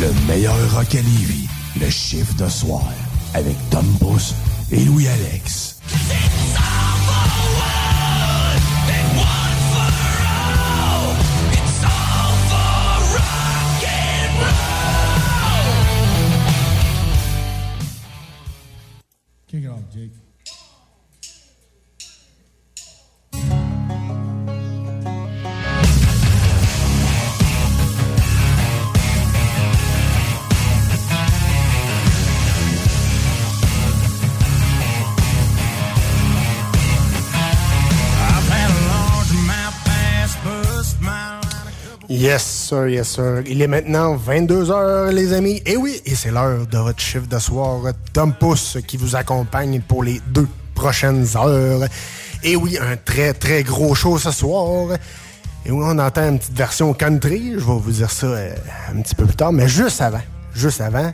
Le meilleur rock à Lévis, le chiffre de soir, avec Tom Pousse et Louis-Alex. Yes, sir, yes, sir. Il est maintenant 22h, les amis. Et oui, et c'est l'heure de votre chiffre de soir. Tom Pousse qui vous accompagne pour les deux prochaines heures. Et oui, un très, très gros show ce soir. Et oui, on entend une petite version country. Je vais vous dire ça euh, un petit peu plus tard. Mais juste avant, juste avant,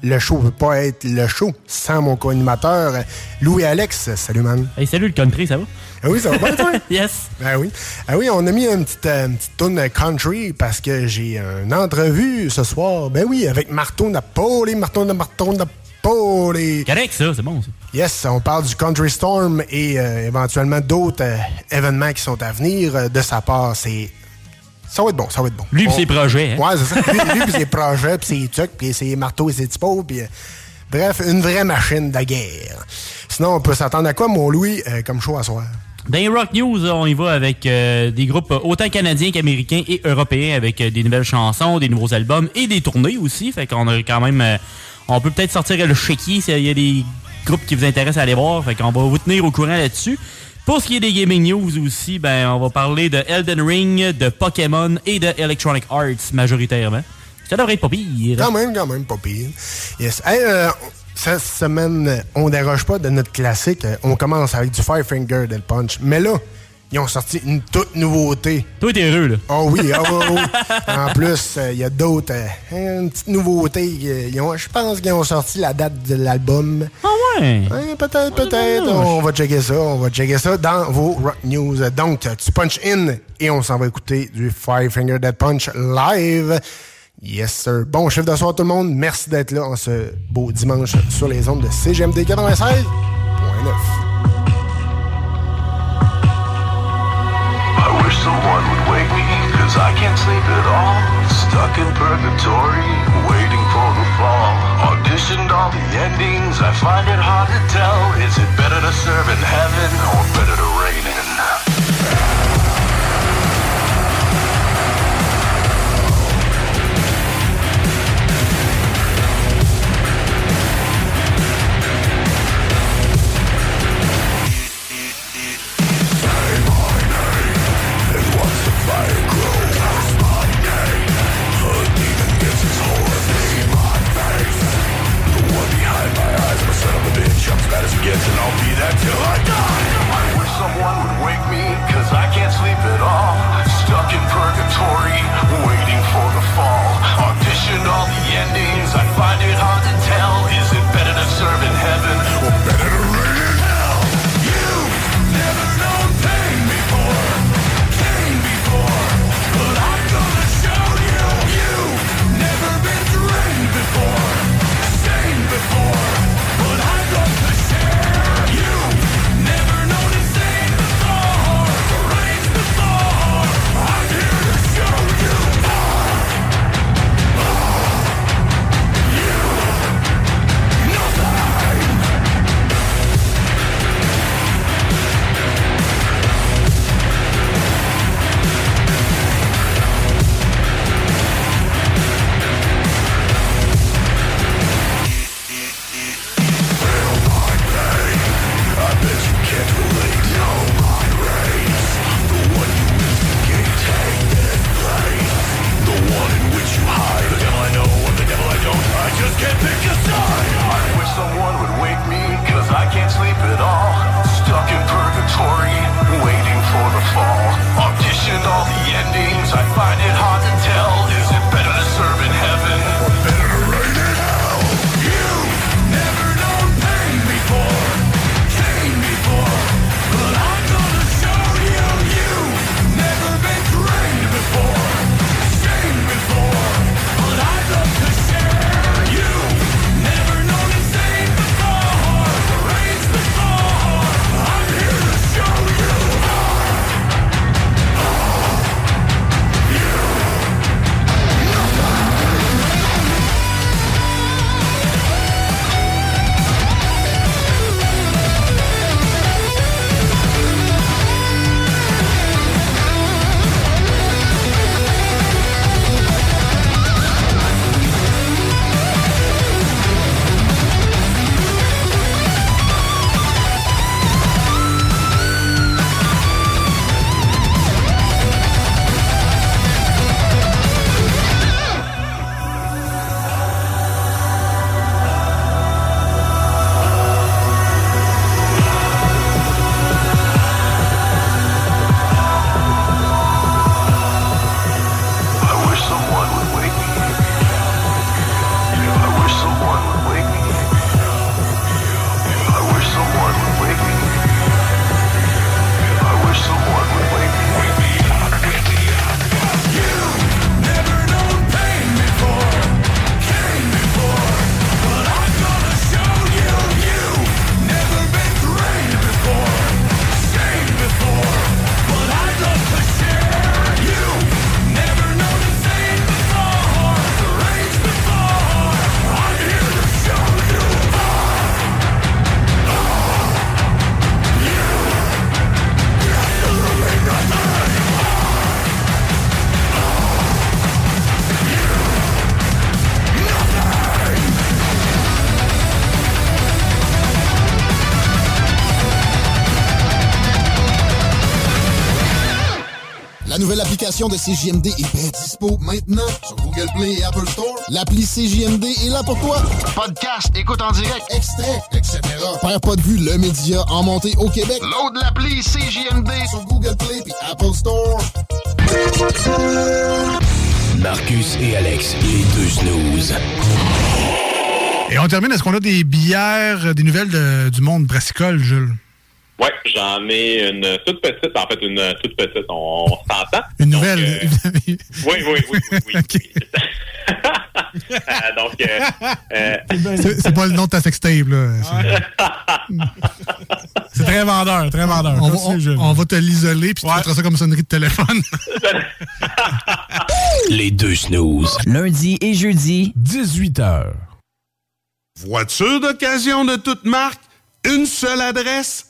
le show ne peut pas être le show sans mon co-animateur, Louis-Alex. Salut, man. Hey, salut le country, ça va? Ah oui, ça va bien, toi? yes. Ah oui. Ah oui, on a mis une petite, euh, une petite toune country parce que j'ai une entrevue ce soir. Ben oui, avec Marteau Napoli, Marteau de Marteau Napoli. Correct, ça, c'est bon, ça. Yes, on parle du Country Storm et euh, éventuellement d'autres euh, événements qui sont à venir euh, de sa part. C'est ça va être bon, ça va être bon. Lui On- ses projets, hein? Ouais, c'est ça. Lui, pis ses projets, puis ses trucs, puis ses marteaux et ses typos, puis... euh, bref, une vraie machine de guerre. Sinon, on peut s'attendre à quoi, mon Louis, euh, comme show à soir? Dans les Rock News, on y va avec euh, des groupes autant canadiens qu'américains et européens avec euh, des nouvelles chansons, des nouveaux albums et des tournées aussi. Fait qu'on a quand même. euh, on peut peut-être sortir le chéquier s'il y a des groupes qui vous intéressent à aller voir. Fait qu'on va vous tenir au courant là-dessus. Pour ce qui est des gaming news aussi, ben on va parler de Elden Ring, de Pokémon et de Electronic Arts majoritairement. Ça devrait être pas pire. Quand même, quand même, pas pire. Yes. Euh, cette semaine, on déroge pas de notre classique. On commence avec du Five Finger Dead Punch. Mais là, ils ont sorti une toute nouveauté. Toi, t'es heureux, là. Oh oui, ah oui, oui. En plus, euh, il y a d'autres. euh, une petite nouveauté. euh, Je pense qu'ils ont sorti la date de l'album. Ah ouais? Ouais, peut-être, peut-être. On va checker ça. On va checker ça dans vos Rock News. Donc, tu punch in et on s'en va écouter du Five Finger Dead Punch live. Yes, sir. Bon chiffre de soir, tout le monde. Merci d'être là en ce beau dimanche sur les ondes de CGMD 96.9. I wish someone would wake me, cause I can't sleep at all. Stuck in purgatory, waiting for the fall. Auditioned all the endings, I find it hard to tell. Is it better to serve in heaven or de CJMD est bien dispo maintenant sur Google Play et Apple Store. L'appli CJMD est là pour toi. Podcast, écoute en direct, extrait, etc. Père pas de vue, le média en montée au Québec. Load l'appli CJMD sur Google Play et Apple Store. Marcus et Alex, les deux snooze. Et on termine, est-ce qu'on a des bières, des nouvelles de- du monde brassicole, Jules? Ouais, j'en ai une toute petite, en fait, une toute petite, on, on s'entend. Une nouvelle? Oui, oui, oui, oui, oui. oui. Euh, donc, euh, euh, C'est c'est pas le nom de ta sextape, là. C'est- C'est très vendeur, très vendeur. On, va- on- on va te l'isoler, puis tu mettras ça comme sonnerie de téléphone. Les deux snooze. Lundi et jeudi, 18h. Voiture d'occasion de toute marque, une seule adresse,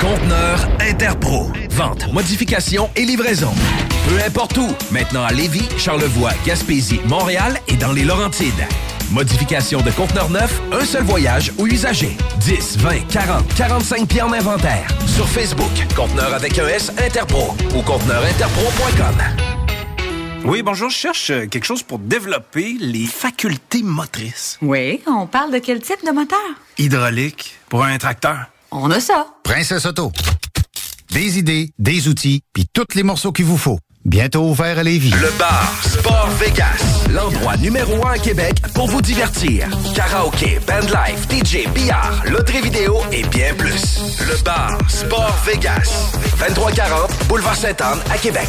Conteneur Interpro. Vente, modification et livraison. Peu importe où. Maintenant à Lévis, Charlevoix, Gaspésie, Montréal et dans les Laurentides. Modification de conteneur neuf, un seul voyage ou usager. 10, 20, 40, 45 pieds en inventaire. Sur Facebook, conteneur avec un S Interpro ou conteneurinterpro.com. Oui, bonjour, je cherche euh, quelque chose pour développer les facultés motrices. Oui, on parle de quel type de moteur? Hydraulique, pour un tracteur. On a ça. Princesse Auto. Des idées, des outils, puis tous les morceaux qu'il vous faut. Bientôt ouvert à Lévis. Le bar Sport Vegas, l'endroit numéro un à Québec pour vous divertir. Karaoke, bandlife, DJ, billard, loterie vidéo et bien plus. Le bar Sport Vegas, 2340 Boulevard Sainte-Anne à Québec.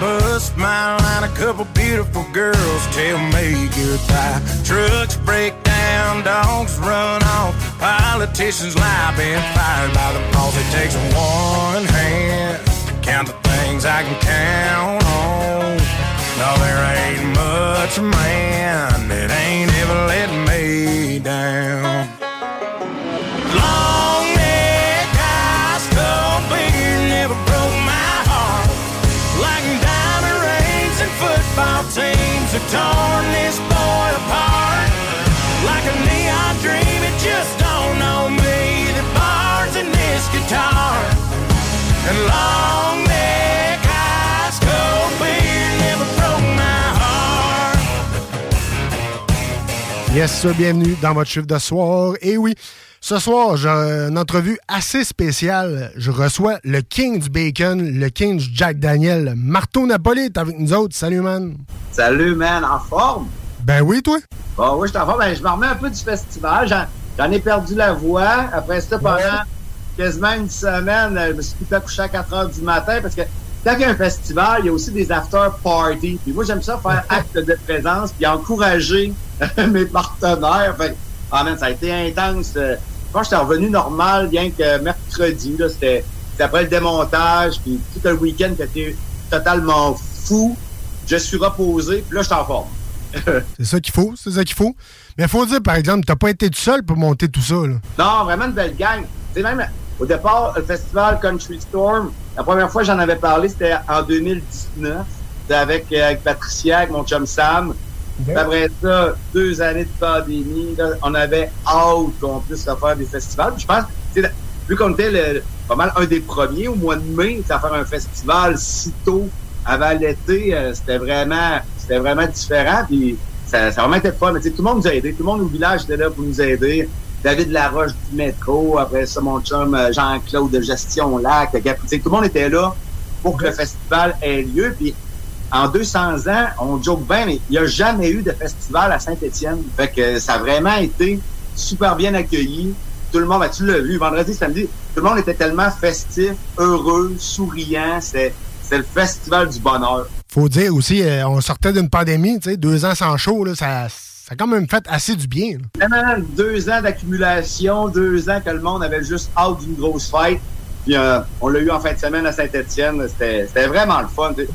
Bust my line. A couple beautiful girls tell me goodbye. Trucks break down, dogs run off. Politicians lie, been fired by the boss. It takes one hand to count the things I can count on. No, there ain't much man that ain't ever let me down. In this guitar. And long neck, high skull beard never broke my heart. Yes, sir, bienvenue dans votre chiffre de soir. Et oui, ce soir, j'ai une entrevue assez spéciale. Je reçois le King du Bacon, le King du Jack Daniel. Marteau Napoli est avec nous autres. Salut, man. Salut, man, en forme? Ben oui, toi? Bon, oui, je suis en forme. Ben, je me remets un peu du festival. J'en, j'en ai perdu la voix. Après ça, pendant quasiment une semaine, je me suis tout à coucher à 4 heures du matin parce que quand il y a un festival, il y a aussi des after parties. Puis moi, j'aime ça faire acte de présence puis encourager mes partenaires. Fait ah, man, ça a été intense. Euh, Quand j'étais revenu normal, bien que mercredi, là, c'était, c'était après le démontage, puis tout le week-end qui était totalement fou. Je suis reposé, puis là, je suis en forme. C'est ça qu'il faut, c'est ça qu'il faut. Mais il faut dire, par exemple, t'as pas été tout seul pour monter tout ça. Là. Non, vraiment une belle gang. C'est même au départ, le festival Country Storm, la première fois que j'en avais parlé, c'était en 2019. C'était avec, euh, avec Patricia, avec mon chum Sam. Puis Après ça, deux années de pandémie, là, on avait hâte qu'on puisse faire des festivals. Puis je pense, vu qu'on était le- pas mal un des premiers au mois de mai à faire un festival si tôt avant l'été, euh, c'était vraiment c'était vraiment différent. Puis ça, ça a vraiment été fun. Mais tout le monde nous a aidés. Tout le monde au village était là pour nous aider. David Laroche du métro, après ça, mon chum euh, Jean-Claude de Gestion Lac, tout le monde était là pour que le festival ait lieu. Puis en 200 ans, on joke bien, mais il n'y a jamais eu de festival à Saint-Étienne. Fait que ça a vraiment été super bien accueilli. Tout le monde, ben, tu l'as vu, vendredi, samedi, tout le monde était tellement festif, heureux, souriant. C'est c'est le festival du bonheur. Faut dire aussi, euh, on sortait d'une pandémie, tu sais, deux ans sans show, là, ça, ça a quand même fait assez du bien. là. Deux ans d'accumulation, deux ans que le monde avait juste hâte d'une grosse fête. Puis euh, on l'a eu en fin de semaine à Saint-Étienne. C'était vraiment le fun. sais.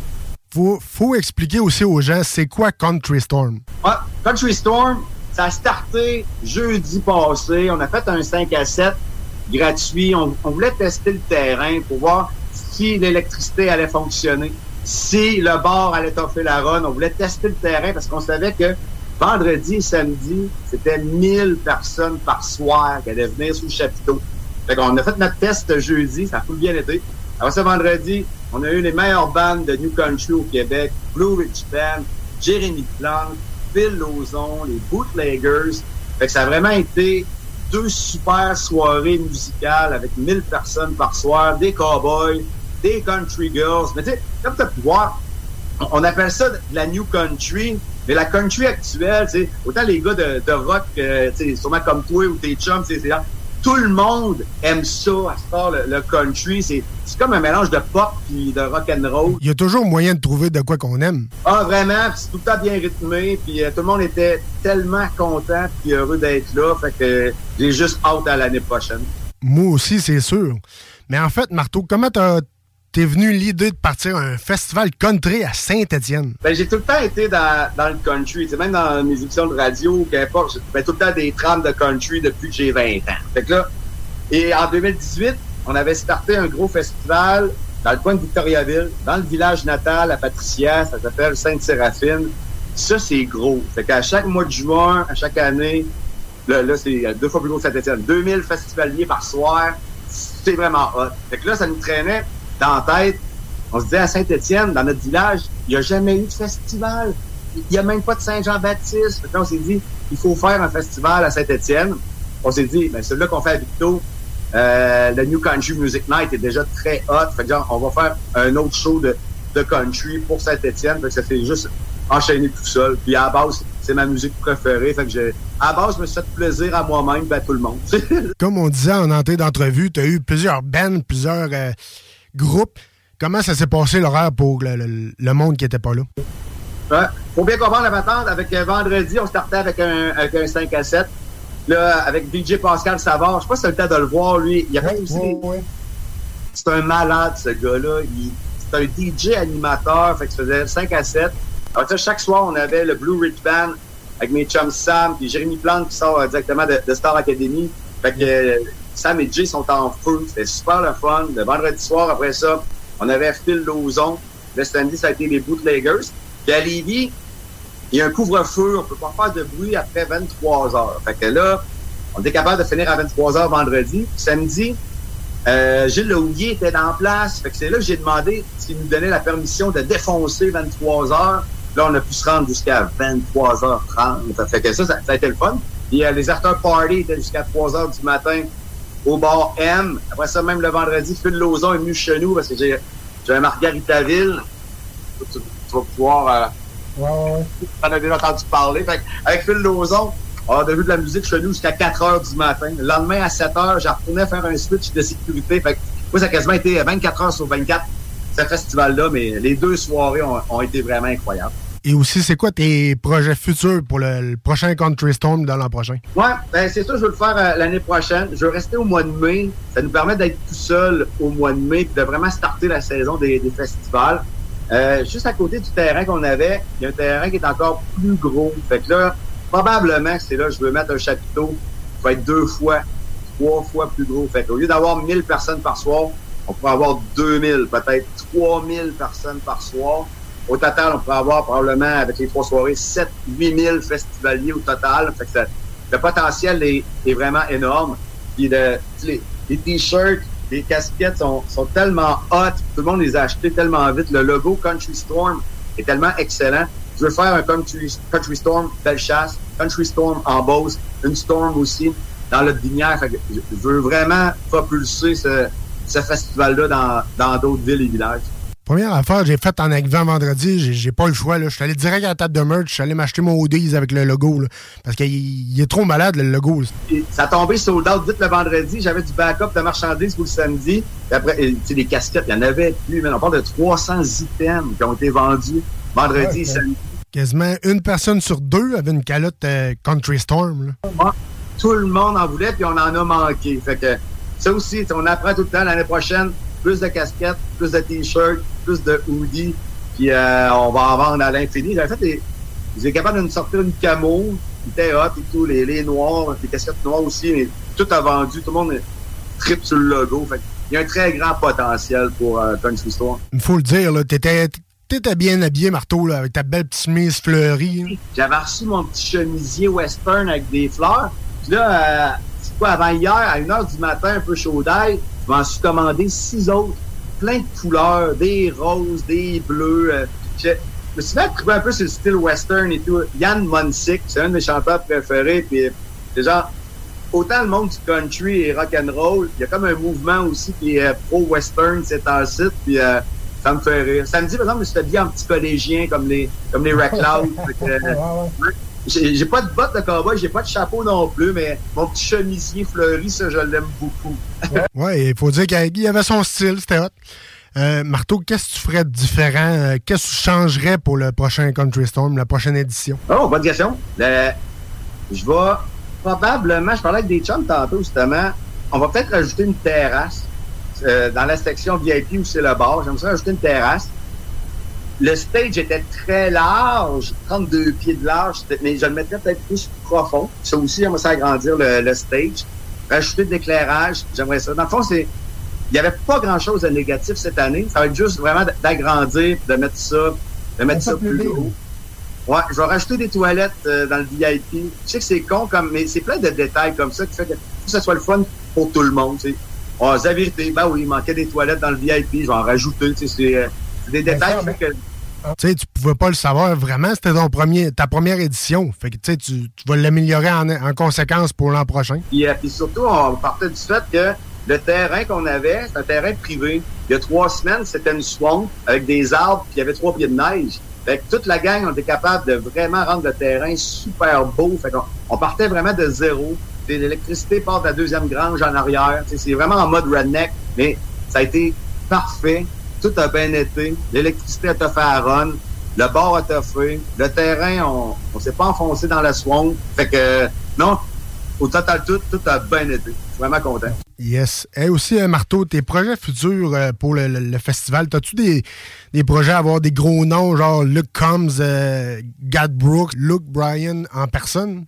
Faut, faut expliquer aussi aux gens, c'est quoi Country Storm? Ouais, Country Storm, ça a starté jeudi passé. On a fait un 5 à 7 gratuit. On, on voulait tester le terrain pour voir si l'électricité allait fonctionner, si le bar allait toffer la run. On voulait tester le terrain parce qu'on savait que vendredi et samedi, c'était 1000 personnes par soir qui allaient venir sous le chapiteau. Fait a fait notre test jeudi, ça a tout bien été. Après ça, vendredi, on a eu les meilleures bandes de New Country au Québec, Blue Ridge Band, Jérémy Plante, Phil Lozon, les Bootleggers. Fait que ça a vraiment été deux super soirées musicales avec 1000 personnes par soir, des cowboys, des country girls. Mais tu sais, comme tu as pu voir, on- appelle ça de la new country, mais la country actuelle, tu sais, autant les gars de, de rock, euh, tu sais, sûrement comme toi ou tes chums, c'est- tout le monde aime ça, à ce part, le, le country. C'est c'est comme un mélange de pop puis de rock and roll. Il y a toujours moyen de trouver de quoi qu'on aime. Ah, vraiment, c'est tout le temps bien rythmé, puis euh, tout le monde était tellement content puis heureux d'être là, fait que euh, j'ai juste hâte à l'année prochaine. Moi aussi, c'est sûr. Mais en fait, Marteau, comment t'as- t'es venu l'idée de partir à un festival country à Saint-Étienne? Ben, j'ai tout le temps été dans, dans le country. Tu sais, même dans mes émissions de radio, qu'importe, j'ai tout le temps des trames de country depuis que j'ai 20 ans. Fait que là, et en 2018, on avait starté un gros festival dans le coin de Victoriaville, dans le village natal à Patricia, ça s'appelle Sainte-Séraphine. Ça, c'est gros. Fait qu'à chaque mois de juin, à chaque année, là, là c'est deux fois plus gros que Saint-Étienne. 2000 festivaliers par soir, c'est vraiment hot. Fait que là, ça nous traînait dans la tête. On se disait à Saint-Étienne, dans notre village, il n'y a jamais eu de festival. Il n'y a même pas de Saint-Jean-Baptiste. On s'est dit, il faut faire un festival à Saint-Étienne. On s'est dit, ben, celui-là qu'on fait à Victo, euh, le New Country Music Night est déjà très hot. Fait que genre, on va faire un autre show de, de country pour Saint-Étienne. Fait que ça fait juste enchaîner tout seul. Puis à la base, c'est ma musique préférée. Fait que j'ai, à base, je me suis fait plaisir à moi-même et à tout le monde. Comme on disait en entrée d'entrevue, tu as eu plusieurs bands, plusieurs euh, groupes. Comment ça s'est passé l'horaire pour le, le, monde qui était pas là? Ouais. Faut bien comprendre la patente. Avec euh, vendredi, on startait avec un, avec un 5 à 7. Là, avec DJ Pascal Savard, je sais pas si c'est le temps de le voir, lui. Il a fait aussi. C'est un malade, ce gars-là. C'est un DJ animateur, fait que ça faisait 5 à 7. Alors, chaque soir, on avait le Blue Ridge Band avec mes chums Sam et Jérémy Plante qui sort directement de, Star Academy. Fait que euh, Sam et Jay sont en feu. C'était super le fun. Le vendredi soir, après ça, on avait Phil Lozon. Le samedi, ça a été les Bootleggers. Puis à Lévis, il y a un couvre-feu, on peut pas faire de bruit après 23 heures. Fait que là, on était capable de finir à 23 heures vendredi. Samedi, euh, Gilles Lehouillier était en place. Fait que c'est là que j'ai demandé s'il nous donnait la permission de défoncer 23 heures. Là, on a pu se rendre jusqu'à 23h30. Fait que ça, ça, a été le fun. Puis euh, les after party étaient jusqu'à 3 h du matin au bar M. Après ça, même le vendredi, Phil Lozon est venu chez nous parce que j'ai un Margaritaville. Tu, tu vas pouvoir... Euh, Ouais, a déjà entendu parler. Fait avec Phil Lozon, on a vu de la musique chez nous jusqu'à 4 heures du matin. Le lendemain, à 7 heures, j'ai retourné faire un switch de sécurité. Fait que, moi, ça a quasiment été 24 heures sur 24, ce festival-là, mais les deux soirées ont, été vraiment incroyables. Et aussi, c'est quoi tes projets futurs pour le, prochain Country Storm dans l'an prochain? Ouais, ben c'est ça, je veux le faire euh, l'année prochaine. Je veux rester au mois de mai. Ça nous permet d'être tout seul au mois de mai et de vraiment starter la saison des, festivals. Euh, juste à côté du terrain qu'on avait, il y a un terrain qui est encore plus gros. Fait que là, probablement que c'est là que je veux mettre un chapiteau qui va être deux fois, trois fois plus gros. Fait qu'au lieu d'avoir 1000 personnes par soir, on pourrait avoir 2000, peut-être 3000 personnes par soir. Au total, on pourrait avoir probablement, avec les trois soirées, 7 8000 festivaliers au total. Fait que le potentiel est, vraiment énorme. Les, les t-shirts, les casquettes sont, sont tellement hot, tout le monde les a achetées tellement vite. Le logo Country Storm est tellement excellent. Je veux faire un Country, Country Storm Bellechasse, Country Storm en Beauce, une Storm aussi dans le Binière. Je veux vraiment propulser ce, ce festival-là dans d'autres villes et villages. Première affaire, j'ai faite en arrivant vendredi, j'ai pas le choix. Là. Je suis allé direct à la table de merch, je suis allé m'acheter mon Odys avec le logo. Là, parce qu'il est trop malade, le logo. ça a tombé sold out vite le vendredi. J'avais du backup de marchandises pour le samedi. Puis après, tu sais, des casquettes, il y en avait plus. Mais on parle de 300 items qui ont été vendus vendredi et samedi. Quasiment une personne sur deux avait une calotte euh, Country Storm. Là. Tout le monde en voulait, puis on en a manqué. Fait que ça aussi, on apprend tout le temps l'année prochaine plus de casquettes, plus de t-shirts, plus de hoodies, puis euh, on va en vendre à l'infini. J'avais fait des... J'étais capable de nous sortir une camo, qui était hot et tout, les, les noirs, les casquettes noires aussi, mais tout a vendu, tout le monde trip sur le logo. Fait il y a un très grand potentiel pour euh, Store. Il faut le dire, là, t'étais T'étais bien habillé, Marteau, là, avec ta belle petite chemise fleurie. J'avais reçu mon petit chemisier western avec des fleurs. Puis là, euh, c'est quoi, avant hier, à 1h du matin, un peu chaud d'ail, je m'en suis commandé six autres, plein de couleurs, des roses, des bleus. Euh, je me suis trouver un peu sur le style western et tout. Yann Monsick, c'est un de mes chanteurs préférés. Puis, c'est genre, autant le monde du country et rock and roll, il y a comme un mouvement aussi qui est pro-western, c'est un site. Puis, euh, ça me fait rire. Samedi, par exemple, je me suis habillé en petit collégien comme les, comme les Red J'ai pas de bottes de cowboy, j'ai pas de chapeau non plus, mais mon petit chemisier fleuri, ça, je l'aime beaucoup. ouais, il faut dire qu'il avait son style, c'était hot. Euh, Marteau, qu'est-ce que tu ferais de différent? Euh, qu'est-ce que tu changerais pour le prochain Country Storm, la prochaine édition? Oh, bonne question. je vais probablement, je parlais avec des chums tantôt, justement, on va peut-être rajouter une terrasse euh, dans la section VIP où c'est le bar. J'aimerais rajouter une terrasse le stage était très large, 32 pieds de large, mais je le mettrais peut-être plus profond. Ça aussi, j'aimerais ça agrandir le, stage. Rajouter de l'éclairage, j'aimerais ça. Dans le fond, c'est il n'y avait pas grand-chose de négatif cette année. Ça va être juste vraiment d'agrandir, de mettre ça, de mettre ça plus haut. Ouais, je vais rajouter des toilettes euh, dans le VIP. Je sais que c'est con, comme, mais c'est plein de détails comme ça qui fait que, que ça soit le fun pour tout le monde. Tu sais. Oh, la vérité. Ben oui, il manquait des toilettes dans le VIP. Je vais en rajouter. Sais, c'est, des détails qui fait que tu sais, tu pouvais pas le savoir vraiment, c'était ton ta première édition. Fait que tu, tu vas l'améliorer en, en, conséquence pour l'an prochain. Puis, puis, surtout, on partait du fait que le terrain qu'on avait, c'est un terrain privé. Il y a trois semaines, c'était une swamp avec des arbres, puis il y avait trois pieds de neige. Fait que toute la gang, on était capable de vraiment rendre le terrain super beau. Fait qu'on on partait vraiment de zéro. L'électricité part de la deuxième grange en arrière. C'est vraiment en mode redneck, mais ça a été parfait. Tout a bien été. L'électricité a fait à run. Le bord a toffé. Le terrain, on ne s'est pas enfoncé dans la swamp. Fait que, non, au total, tout, tout a bien été. Je suis vraiment content. Yes. Et aussi, euh, Marteau, tes projets futurs euh, pour le, le, festival, as-tu des, des projets à avoir des gros noms, genre Luke Combs, euh, Gad Brooks, Luke Bryan en personne?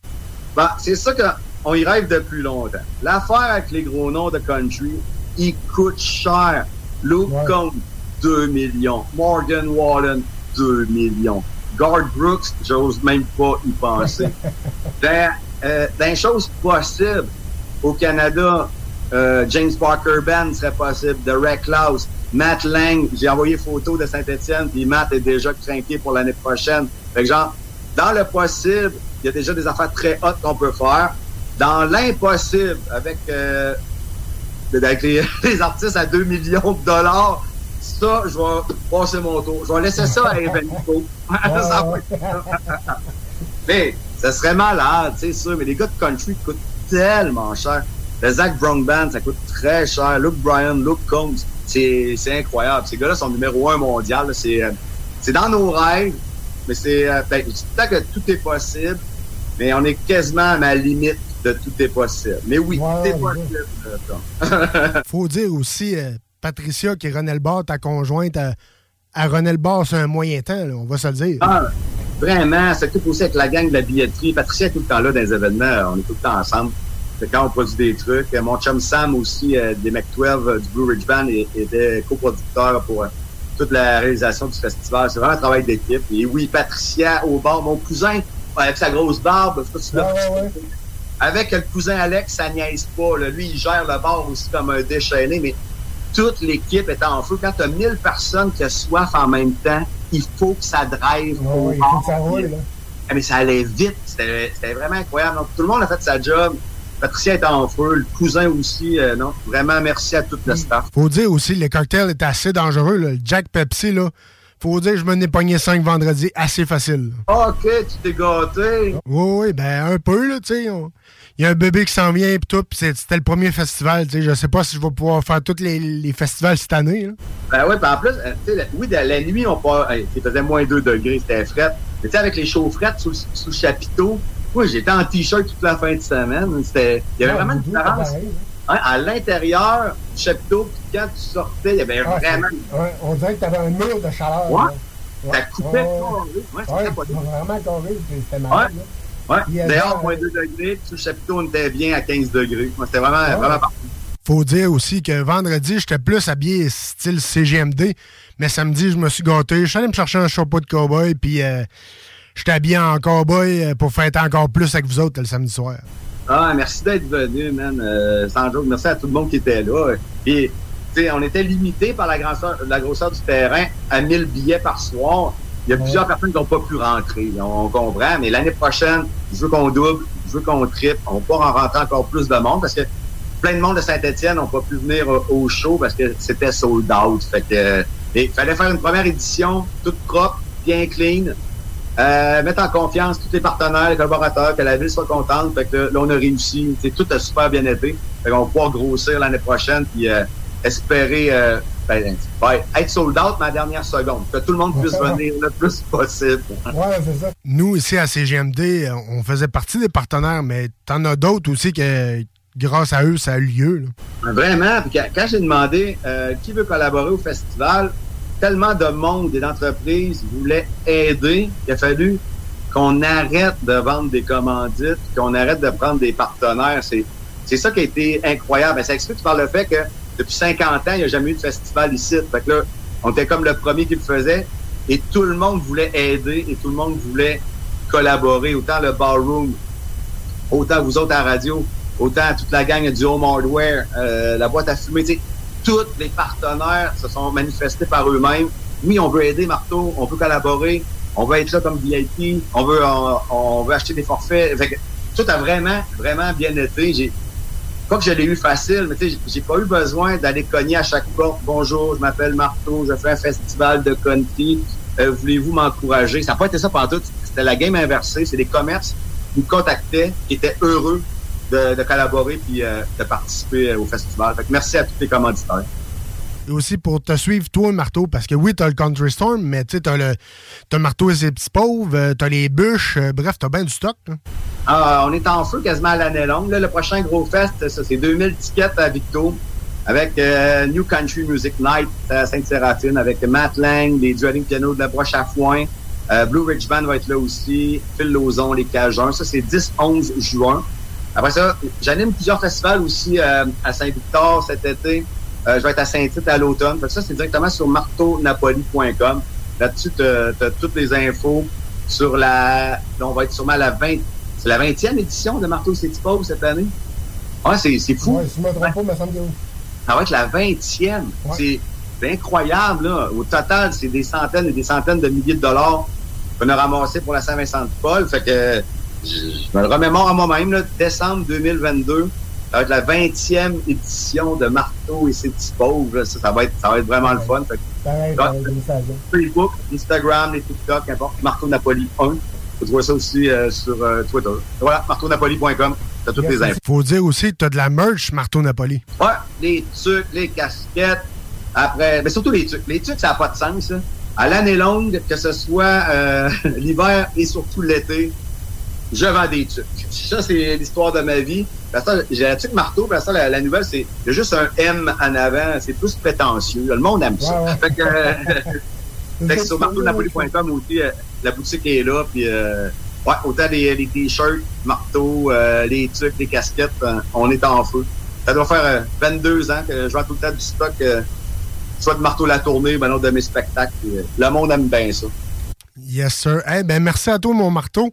Ben, c'est ça qu'on y rêve depuis longtemps. L'affaire avec les gros noms de country, ils coûtent cher. Luke ouais. Combs, 2 millions. Morgan Wallen, 2 millions. Guard Brooks, j'ose même pas y penser. dans, euh, dans les choses possibles au Canada, euh, James Parker Band serait possible, The Red Klaus, Matt Lang, j'ai envoyé photo de Saint-Etienne, puis Matt est déjà craqué pour l'année prochaine. Fait que genre, dans le possible, il y a déjà des affaires très hautes qu'on peut faire. Dans l'impossible, avec, euh, avec les, les, artistes à 2 millions de dollars, ça, je vais passer mon tour. Je vais laisser ça à Evanico. mais ça serait malade, c'est sûr, mais les gars de country coûtent tellement cher. Le Zach Brown Band, ça coûte très cher. Luke Bryan, Luke Combs, c'est incroyable. Ces gars-là sont numéro un mondial. C'est dans nos rêves, mais c'est ben, tant que tout est possible, mais on est quasiment à ma limite de tout est possible. Mais oui, ouais, tout est possible. Faut dire aussi, euh, Patricia, qui est René Bar, ta conjointe, à, à René Bar, c'est un moyen temps, là, on va se le dire. Ah, vraiment, ça s'occupe aussi avec la gang de la billetterie. Patricia est tout le temps là dans les événements, on est tout le temps ensemble. C'est quand on produit des trucs. Mon chum Sam aussi, euh, des Mac-12 euh, du Blue Ridge Band, était coproducteur pour euh, toute la réalisation du festival. C'est vraiment un travail d'équipe. Et oui, Patricia au bar, mon cousin, avec sa grosse barbe, je sais pas si ouais, ouais, ouais. avec le cousin Alex, ça niaise pas. Là. Lui, il gère le bar aussi comme un déchaîné, mais toute l'équipe est en feu. Quand tu as 1000 personnes qui ont soif en même temps, il faut que ça drive au il faut que ça roule. Là. Mais ça allait vite. C'était vraiment incroyable. Donc, tout le monde a fait sa job. Patricia est en feu, le cousin aussi. Euh, non, vraiment, merci à tout le staff. Faut dire aussi, le cocktail est assez dangereux. Là. Le Jack Pepsi, là. Faut dire, je me n'ai pogné 5 vendredi assez facile. OK, tu t'es gâté. Oui, oui, ben un peu, là, tu sais. On il y a un bébé qui s'en vient et tout, puis c'était le premier festival, tu sais, je sais pas si je vais pouvoir faire tous les, les festivals cette année. Là. Ben oui, en plus, tu sais, oui, la, la nuit, on pas, il faisait moins 2 degrés, c'était fret. Mais tu sais, avec les chaufferettes sous, sous le chapiteau, oui, j'étais en t-shirt toute la fin de semaine. C'était, il y avait ouais, vraiment une différence. Hein, à l'intérieur du chapiteau, puis quand tu sortais, il y avait ah, vraiment... Ouais, on dirait que tu avais un mur de chaleur. Ouais. Là. Ça coupait ouais, ouais, ouais, ouais, vraiment carré, c'était malade. Ouais. Dehors, moins 2 degrés, sous le chapiteau, on était bien à 15 degrés. C'était vraiment, ouais. vraiment parfait. Faut dire aussi que vendredi, j'étais plus habillé style CGMD, mais samedi, je me suis gâté. Je suis allé me chercher un chapeau de cowboy, puis euh, j'étais habillé en cowboy pour fêter encore plus avec vous autres le samedi soir. Ah, merci d'être venu, man. Euh, sans joke, merci à tout le monde qui était là. Et, on était limité par la grosseur, la grosseur du terrain à 1000 billets par soir. Il y a ouais. plusieurs personnes qui n'ont pas pu rentrer. On comprend, mais l'année prochaine, je veux qu'on double, je veux qu'on triple. On va en rentrer encore plus de monde parce que plein de monde de Saint-Etienne n'ont pas pu venir au show parce que c'était sold out. Fait que il fallait faire une première édition toute propre, bien clean. Euh, mettre en confiance tous les partenaires, les collaborateurs, que la ville soit contente. Fait que là, on a réussi. Tout a super bien été. Fait qu'on va pouvoir grossir l'année prochaine puis euh, espérer euh, ben, être sold out ma dernière seconde. Que tout le monde puisse venir le plus possible. Ouais, c'est ça. Nous, ici à CGMD, on faisait partie des partenaires, mais t'en as d'autres aussi que grâce à eux, ça a eu lieu. Là. Vraiment. Puis quand j'ai demandé euh, qui veut collaborer au festival, tellement de monde et d'entreprises voulaient aider, il a fallu qu'on arrête de vendre des commandites, qu'on arrête de prendre des partenaires. C'est, c'est ça qui a été incroyable. Ça explique par le fait que depuis 50 ans, il n'y a jamais eu de festival ici. On était comme le premier qui le faisait. Et tout le monde voulait aider et tout le monde voulait collaborer. Autant le ballroom, autant vous autres à la radio, autant toute la gang du home hardware, euh, la boîte à fumer. Tous les partenaires se sont manifestés par eux-mêmes. Oui, on veut aider Marteau, on veut collaborer, on veut être là comme VIP, on veut, on, veut acheter des forfaits. Fait que, tout a vraiment, vraiment bien été. J'ai, pas que je l'ai eu facile, mais tu sais, j'ai pas eu besoin d'aller cogner à chaque porte. Bonjour, je m'appelle Marteau, je fais un festival de country. Euh, voulez-vous m'encourager? Ça n'a pas été ça pendant tout. C'était la game inversée. C'est des commerces qui nous contactaient, qui étaient heureux de, collaborer puis euh, de participer euh, au festival. Fait que merci à tous les commanditaires. Et aussi pour te suivre, toi, Marteau, parce que oui, t'as le Country Storm, mais tu sais, t'as le, as Marteau et ses petits pauvres, t'as les bûches, bref, t'as bien du stock. Ah, on est en feu quasiment à l'année longue. le prochain gros fest, ça, c'est 2000 tickets à Victo avec euh, New Country Music Night à Sainte-Séraphine avec Matt Lang, les Dreading Piano de la Broche à Foin. Euh, Blue Ridge Band va être là aussi. Phil Lozon, les Cajuns. Ça, c'est 10-11 juin. Après ça, j'anime plusieurs festivals aussi euh, à Saint-Victor cet été. je vais être à Saint-Tite à l'automne. Ça, c'est directement sur marteaunapoli.com. Là-dessus, tu as, toutes les infos sur la... On va être sûrement à la 20... C'est la 20e édition de Marteau City Pop cette année. Ouais, c'est fou. Ouais, si je me trompe pas, me semble que ça va être la 20e. C'est incroyable, là. Au total, c'est des centaines et des centaines de milliers de dollars qu'on a ramassé pour la Saint-Vincent de Paul. Fait que je me le remémore à moi-même, décembre 2022. Ça va être la 20e édition de Marteau et ses petits pauvres. Ça, va être, ça va être vraiment le fun. Fait Facebook, Instagram, les TikTok, n'importe. Marteau Napoli 1. Vous trouvez ça aussi euh, sur euh, Twitter. Voilà, marteaunapoli.com. T'as toutes les infos. Faut dire aussi que t'as de la merch Marteau Napoli. Ouais, les trucs, les casquettes. Après, mais surtout les trucs. Les trucs, ça n'a pas de sens. À l'année longue, que ce soit euh, l'hiver et surtout l'été, je vends des trucs. Ça, c'est l'histoire de ma vie. J'ai un truc marteau, puis ça, la, nouvelle, c'est juste un M en avant. C'est plus prétentieux. Le monde aime ça. Fait que, fait que sur marteaunapoli.com aussi, euh, la boutique est là, puis euh, Ouais, autant les, les t-shirts, marteaux, euh, les trucs, les casquettes, euh, on est en feu. Ça doit faire 22 euh, ans que je vends tout le temps du stock, soit de marteau la tournée, ben de mes spectacles. le monde aime bien ça. Yes, sir. Eh ben, merci à toi, mon marteau.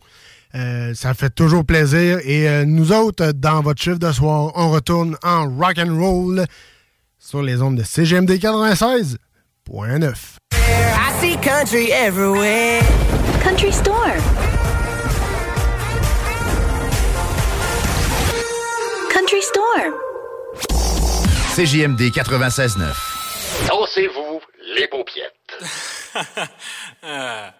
Ça fait toujours plaisir. Et nous autres, dans votre chiffre de soir, on retourne en rock and roll sur les ondes de CGMD 96.9. I see country everywhere. Country Store. Country Storm. CJMD 96.9. Dansez-vous les paupiètes.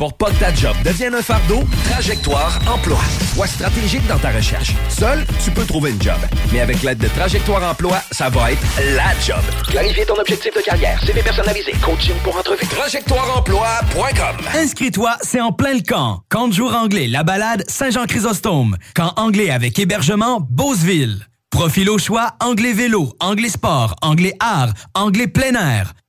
Pour pas que ta job devienne un fardeau, Trajectoire Emploi. Sois stratégique dans ta recherche. Seul, tu peux trouver une job. Mais avec l'aide de Trajectoire Emploi, ça va être la job. Clarifier ton objectif de carrière, CV personnalisé, coaching pour entrevue. TrajectoireEmploi.com Inscris-toi, c'est en plein le camp. Camp de jour anglais, la balade, Saint-Jean-Chrysostome. Camp anglais avec hébergement, Beauceville. Profil au choix, anglais vélo, anglais sport, anglais art, anglais plein air.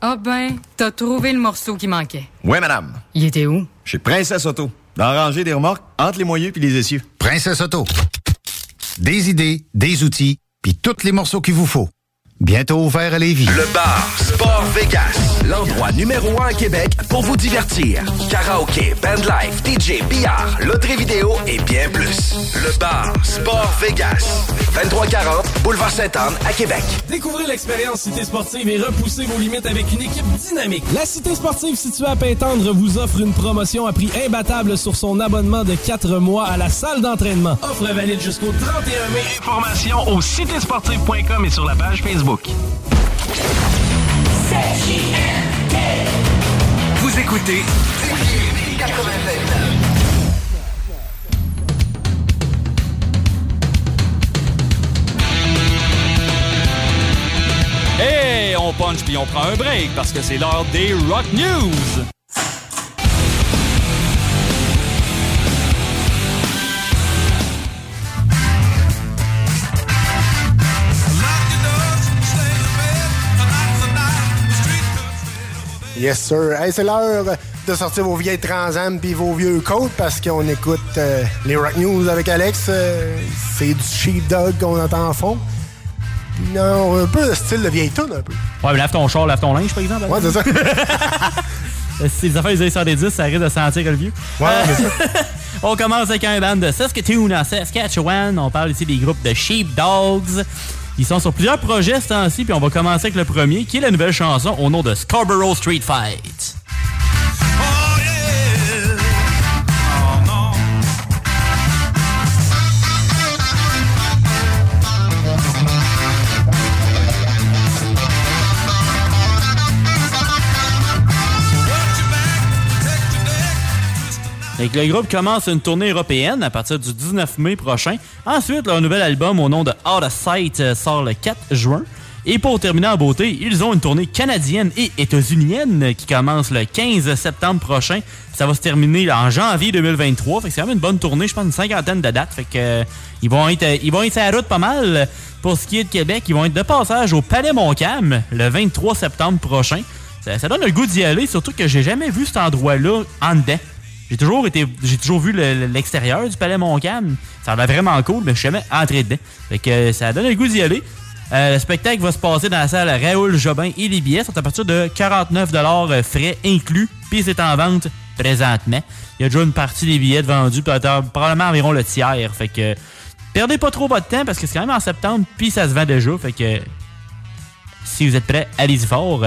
Ah ben, t'as trouvé le morceau qui manquait. Oui, madame. Il était où? Chez Princesse Auto. Dans la rangée des remorques, entre les moyeux puis les essieux. Princesse Auto. Des idées, des outils, puis tous les morceaux qu'il vous faut. Bientôt ouvert à Lévis. Le bar Sport Vegas, l'endroit numéro un à Québec pour vous divertir. Karaoke, bandlife, DJ, billard, loterie vidéo et bien plus. Le bar Sport Vegas, 2340 Boulevard Sainte-Anne à Québec. Découvrez l'expérience Cité Sportive et repoussez vos limites avec une équipe dynamique. La Cité Sportive située à Pintendre vous offre une promotion à prix imbattable sur son abonnement de 4 mois à la salle d'entraînement. Offre valide jusqu'au 31 mai. Informations au citésportive.com et sur la page Facebook. Vous écoutez Et on punch puis on prend un break parce que c'est l'heure des Rock News. Yes, sir. Hey, c'est l'heure de sortir vos vieilles Transam puis vos vieux côtes parce qu'on écoute euh, les Rock News avec Alex. Euh, c'est du sheepdog qu'on entend en fond. Non, un peu de style de vieille tune un peu. Ouais, mais lave ton char, lave ton linge, par exemple. Ouais, c'est ça. si les affaires des années 70, ça risque de sentir le vieux. Ouais, Euh, c'est ça. On commence avec un band de Saskatoon en Saskatchewan. On parle ici des groupes de Sheepdogs. Ils sont sur plusieurs projets ce temps-ci, puis on va commencer avec le premier, qui est la nouvelle chanson au nom de Scarborough Street Fight. Le groupe commence une tournée européenne à partir du 19 mai prochain. Ensuite, leur nouvel album au nom de Out of Sight euh, sort le 4 juin. Et pour terminer en beauté, ils ont une tournée canadienne et états-unienne qui commence le 15 septembre prochain. Ça va se terminer en janvier 2023. Fait que c'est quand une bonne tournée, je pense une cinquantaine de dates. Fait que euh, ils vont être euh, ils la route pas mal. Pour ce qui est de Québec, ils vont être de passage au Palais Montcalm le 23 septembre prochain. Ça, ça donne le goût d'y aller, surtout que j'ai jamais vu cet endroit-là en dedans. J'ai toujours été j'ai toujours vu le- le- l'extérieur du palais Montcalm. Ça a l'air vraiment cool, mais je suis jamais entré dedans. Fait que euh, ça donne le goût d'y aller. Euh, le spectacle va se passer dans la salle Raoul Jobin et les billets sont à partir de 49 euh, frais inclus. Puis c'est en vente présentement. Il y a déjà une partie des billets vendus, probablement environ le tiers. Fait que perdez pas trop votre temps parce que c'est quand même en septembre, puis ça se vend déjà. Fait que si vous êtes prêts, allez-y fort.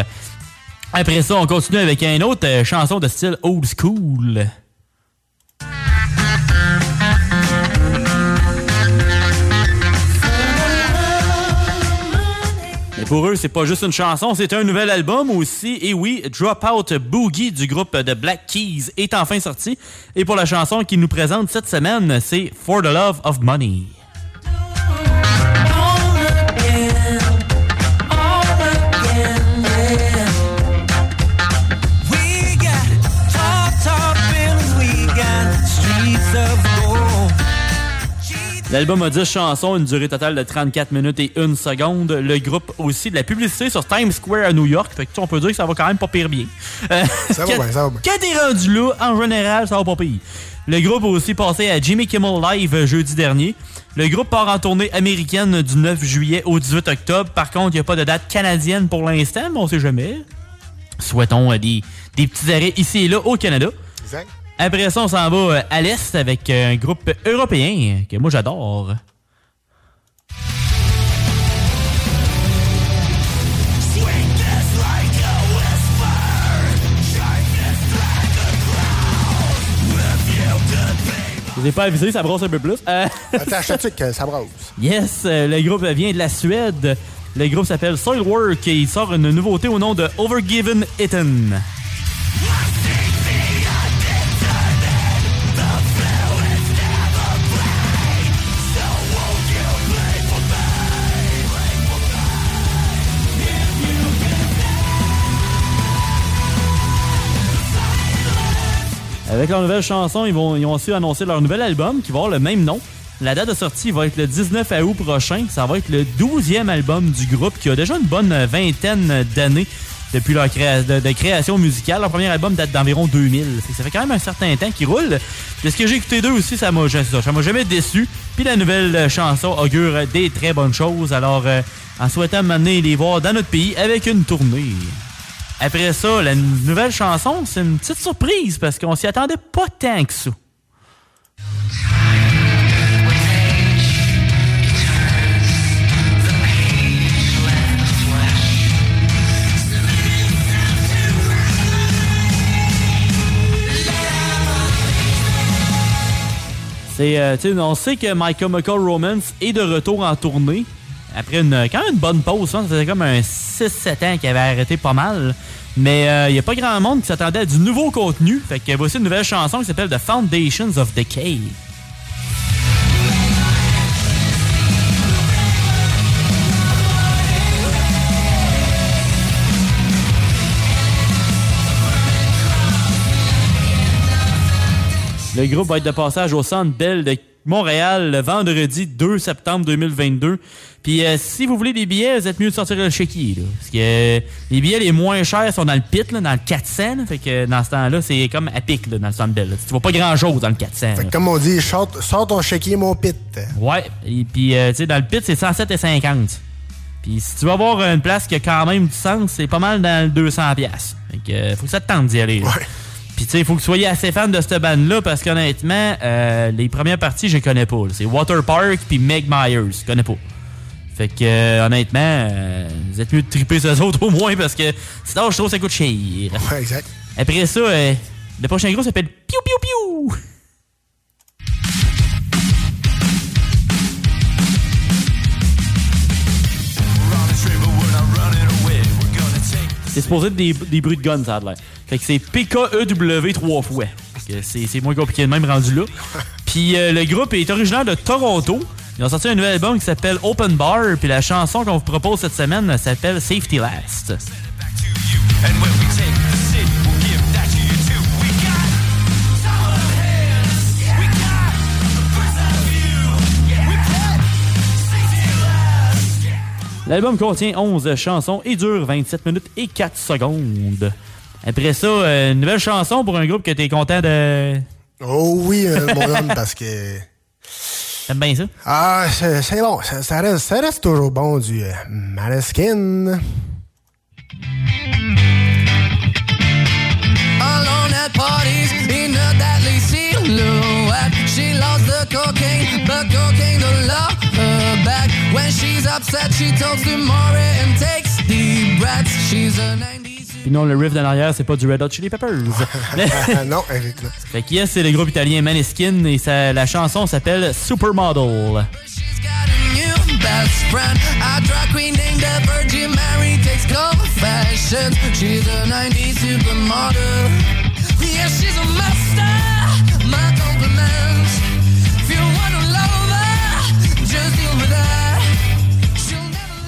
Après ça, on continue avec une autre euh, chanson de style old school. Pour eux, c'est pas juste une chanson, c'est un nouvel album aussi. Et oui, Dropout Boogie du groupe de Black Keys est enfin sorti. Et pour la chanson qu'il nous présente cette semaine, c'est For the Love of Money. L'album a 10 chansons, une durée totale de 34 minutes et 1 seconde. Le groupe a aussi de la publicité sur Times Square à New York. Fait que, on peut dire que ça va quand même pas pire bien. Euh, Ça va bien, ça va bien. Quand t'es rendu là, en général, ça va pas pire. Le groupe a aussi passé à Jimmy Kimmel Live jeudi dernier. Le groupe part en tournée américaine du 9 juillet au 18 octobre. Par contre, il n'y a pas de date canadienne pour l'instant, mais on sait jamais. Souhaitons euh, des, des petits arrêts ici et là au Canada. Exact. Après ça, on s'en va euh, à l'Est avec euh, un groupe européen que moi j'adore. Je vous ai pas avisé, ça brosse un peu plus? Euh, Attends, que ça brasse. Yes, euh, le groupe vient de la Suède. Le groupe s'appelle Soilwork et il sort une nouveauté au nom de Overgiven Eaten. Avec leur nouvelle chanson, ils, vont, ont aussi annoncé leur nouvel album qui va avoir le même nom. La date de sortie va être le 19 août prochain. Ça va être le 12e album du groupe qui a déjà une bonne vingtaine d'années depuis leur de, de création musicale. Leur premier album date d'environ 2000. Fait que Ça fait quand même un certain temps qu'ils roulent. Puis ce que j'ai écouté d'eux aussi, ça m'a jamais déçu. Puis la nouvelle chanson augure des très bonnes choses. Alors, euh, en souhaitant m'amener les voir dans notre pays avec une tournée. Après ça, la nouvelle chanson, c'est une petite surprise parce qu'on s'y attendait pas tant que ça. C'est, euh, on sait que My Chemical Romance est de retour en tournée. Après une, quand même une bonne pause, hein. ça faisait comme un 6-7 ans qu'il avait arrêté pas mal. Mais il n'y a pas grand monde qui s'attendait à du nouveau contenu. Fait que voici une nouvelle chanson qui s'appelle The Foundations of Decay. Le groupe va être de passage au Centre Bell de Montréal le vendredi 2 septembre 2022. Puis euh, si vous voulez des billets, vous êtes mieux de sortir le chéquier. Là, parce que euh, les billets les moins chers sont dans le pit, là, dans le 400. là. fait que dans ce temps-là, c'est comme à pic là, dans le Centre Bell. là. Tu vois pas grand-chose dans le 400. Fait que comme on dit, sors, ton chéquier, mon pit. Ouais, et puis euh, tu sais, dans le pit, c'est 107 et 50. Puis si tu vas avoir une place qui a quand même du sens, c'est pas mal dans le 200 pièces. Fait que faut que ça te tente d'y aller. là. Puis tu sais, il faut que vous soyez assez fan de cette bande-là parce qu'honnêtement, euh, les premières parties, je connais pas. C'est Water Park puis Meg Myers, je connais pas. Fait que euh, honnêtement, euh, vous êtes mieux de triper ces autres au moins parce que sinon je trouve que ça coûte cher. Ouais, exact. Après ça, le prochain groupe s'appelle Piu Piu Piu. C'est supposé être des, des bruits de guns, ça a l'air. Fait que c'est PKEW trois fois. C'est moins compliqué de même rendu là. Puis euh, le groupe est originaire de Toronto. Ils ont sorti un nouvel album qui s'appelle Open Bar. Puis la chanson qu'on vous propose cette semaine s'appelle Safety Last. L'album contient 11 chansons et dure 27 minutes et 4 secondes. Après ça, euh, une nouvelle chanson pour un groupe que t'es content de... Oh oui, euh, mon homme, parce que. T'aimes bien ça? Ah, c'est bon. Ça, ça reste, ça reste toujours bon du euh, Maneskin. Alone at parties in a deadly silhouette. She loves the cocaine, but cocaine don't love her back. When she's upset, she talks to Maury and takes deep breaths. She's a 90s. Puis non, le riff de l'arrière, c'est pas du Red Hot Chili Peppers. non, effectivement. Fait que yes, c'est le groupe italien Maneskin et ça, la chanson s'appelle Supermodel. New best friend, a drag queen named the Virgin Mary takes confessions. She's a 90s supermodel. Yeah, she's a master.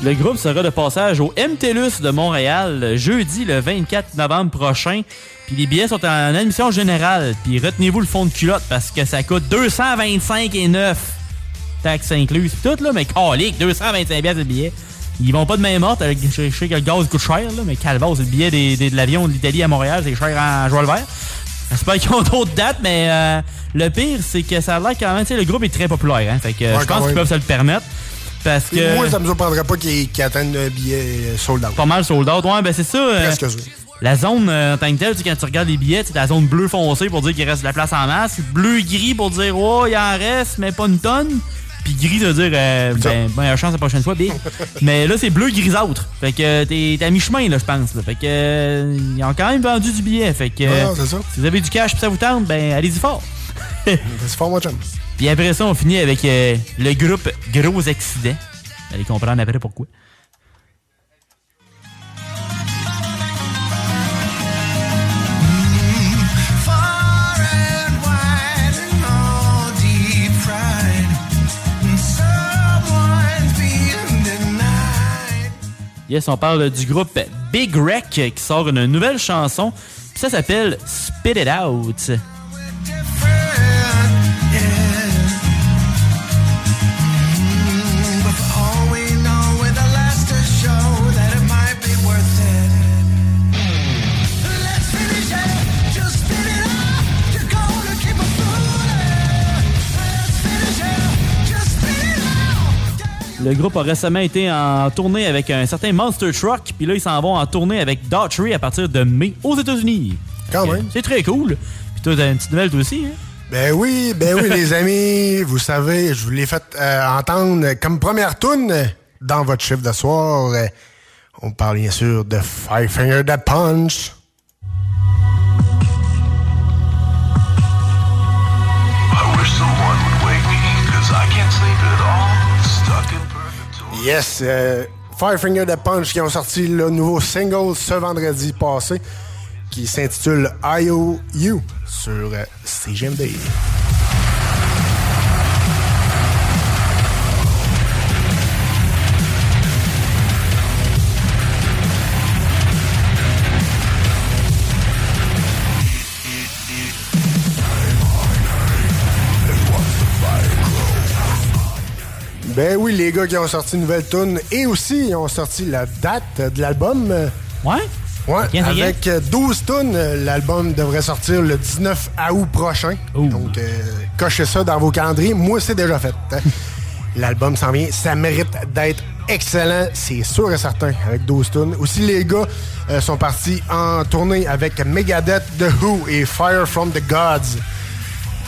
Le groupe sera de passage au MTLUS de Montréal jeudi le 24 novembre prochain. Puis les billets sont en admission générale. Puis retenez-vous le fond de culotte parce que ça coûte 225 et 9. taxes incluses, pis tout, là, mais calique, 225 pièces le billet. Ils vont pas de main morte, euh, je sais que le gaz coûte cher, là, mais calvaire, c'est le billet des- des- de l'avion de l'Italie à Montréal, c'est cher en joie le vert. J'espère qu'ils ont d'autres dates, mais euh, le pire, c'est que ça a l'air quand même, tu sais, le groupe est très populaire, hein, fait que Ouais, je pense qu'ils même. peuvent se le permettre. Parce que. Moi, ça me surprendrait pas qu'ils qu'ils atteignent le billet euh, sold out. Pas mal sold out. Ouais, ben c'est ça. euh. La zone euh, en tant que telle, quand tu regardes les billets, c'est la zone bleu foncé pour dire qu'il reste de la place en masse. Bleu et gris pour dire, oh, il en reste, mais pas une tonne. Puis gris, ça veut dire, euh, ben, bonne chance la prochaine fois, bien. mais là, c'est bleu grisâtre. Fait que t'es à mi-chemin, là, je pense. là. Fait que, ils ont quand même vendu du billet. Fait que, Ah, c'est ça. si vous avez du cash puis ça vous tente, ben, allez-y fort. C'est fort, mon chum. Puis après ça, on finit avec euh, le groupe Gros Accident. Vous allez comprendre après pourquoi. Yes, on parle du groupe Big Wreck qui sort une nouvelle chanson. Ça s'appelle Spit It Out. Le groupe a récemment été en tournée avec un certain Monster Truck. Puis là, ils s'en vont en tournée avec Daughtry à partir de mai aux États-Unis. Quand même. C'est très cool. Puis toi, t'as une petite nouvelle toi aussi, hein? Ben oui, ben oui, les amis, vous savez, je vous l'ai fait euh, entendre comme première tune dans votre chiffre de soir. Euh, on parle bien sûr de Five Finger Dead Punch. Yes, euh, Five Finger Dead Punch qui ont sorti le nouveau single ce vendredi passé qui s'intitule IOU sur euh, CGMD. Ben oui, les gars qui ont sorti une nouvelle tune et aussi ils ont sorti la date de l'album. Ouais? Ouais, avec euh, 12 tunes, euh, l'album devrait sortir le 19 août prochain. Donc, euh, cochez ça dans vos calendriers. Moi, c'est déjà fait. L'album s'en vient. Ça mérite d'être excellent, c'est sûr et certain, avec 12 tunes. Aussi, les gars euh, sont partis en tournée avec Megadeth, The Who et Fire from the Gods.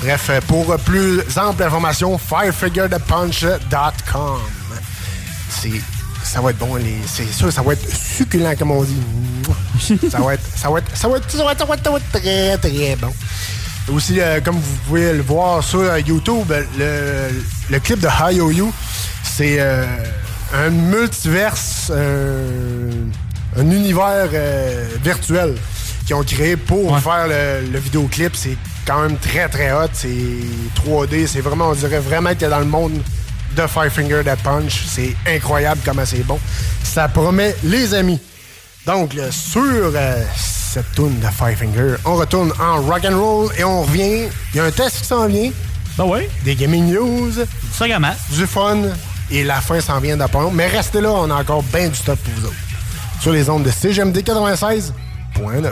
Bref, pour plus ample information, firefigurethepunch.com. C'est, ça va être bon, c'est sûr, ça va être succulent, comme on dit. ça va être, ça va être, ça va être, ça va être, ça va être, ça va être très, très bon. Aussi, euh, comme vous pouvez le voir sur YouTube, le, le clip de Hi You, c'est euh, un multiverse, euh, un univers virtuel qu'ils ont créé pour faire le, le vidéoclip. C'est quand même très très hot. C'est 3D. C'est vraiment, on dirait vraiment que t'es dans le monde de Five Finger Dead Punch. C'est incroyable comment c'est bon. Ça promet les amis. Donc, là, sur euh, cette tune de Five Finger, on retourne en rock and roll et on revient. Il y a un test qui s'en vient. Ben oui. Des gaming news. Ça gamin. Du fun. Et la fin s'en vient d'après. Mais restez là, on a encore bien du stock pour vous autres. Sur les ondes de CGMD 96.9.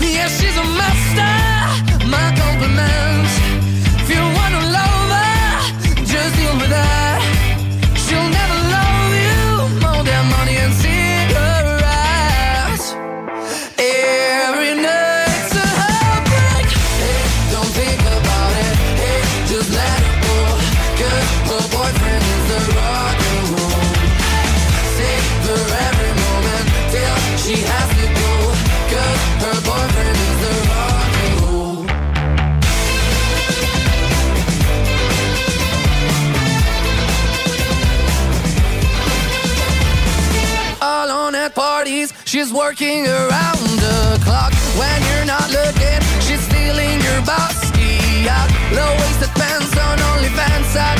Yeah, she's a master. My compliments. She's working around the clock when you're not looking. She's stealing your bossy. Low waisted pants on OnlyFans. I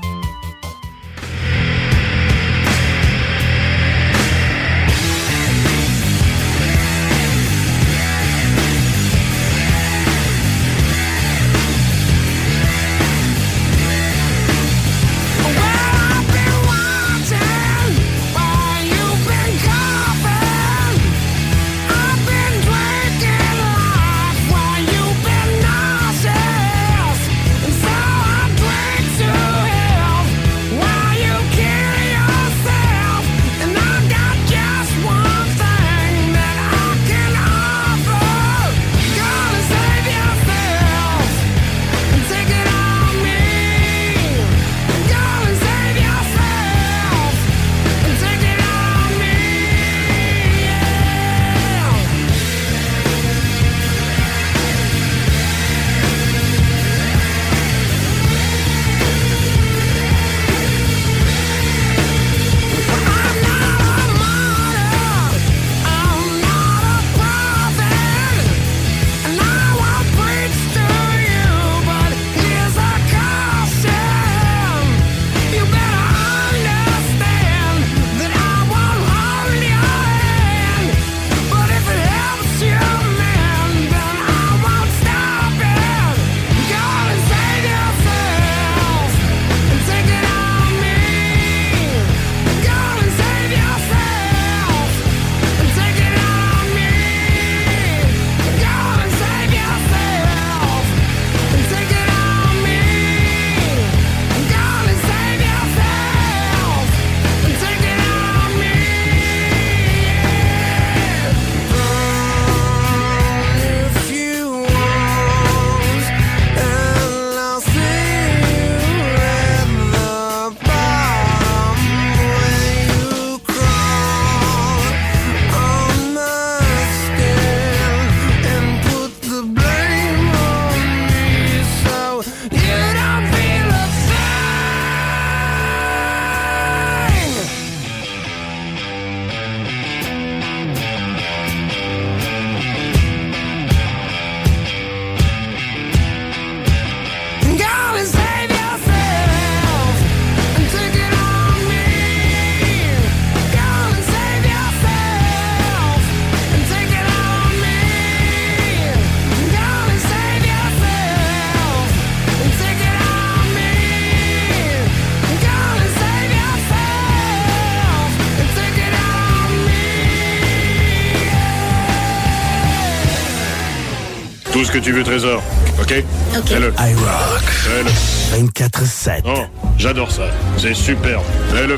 Ce que tu veux, Trésor. OK? OK. Fais-le. I rock. Fais-le. 24-7. Oh, j'adore ça. C'est super. Fais-le.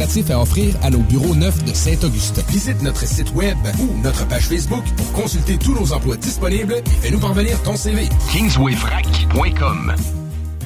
à offrir à nos bureaux neufs de Saint-Augustin. Visite notre site web ou notre page Facebook pour consulter tous nos emplois disponibles et fais-nous parvenir ton CV. KingswayFrac.com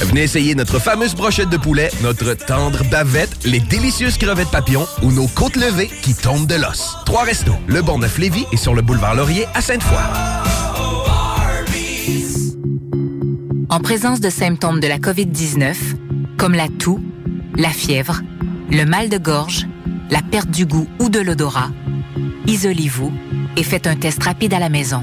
Venez essayer notre fameuse brochette de poulet, notre tendre bavette, les délicieuses crevettes papillons ou nos côtes levées qui tombent de l'os. Trois restos, le Bonneuf Lévis et sur le boulevard Laurier à Sainte-Foy. En présence de symptômes de la COVID-19, comme la toux, la fièvre, le mal de gorge, la perte du goût ou de l'odorat, isolez-vous et faites un test rapide à la maison.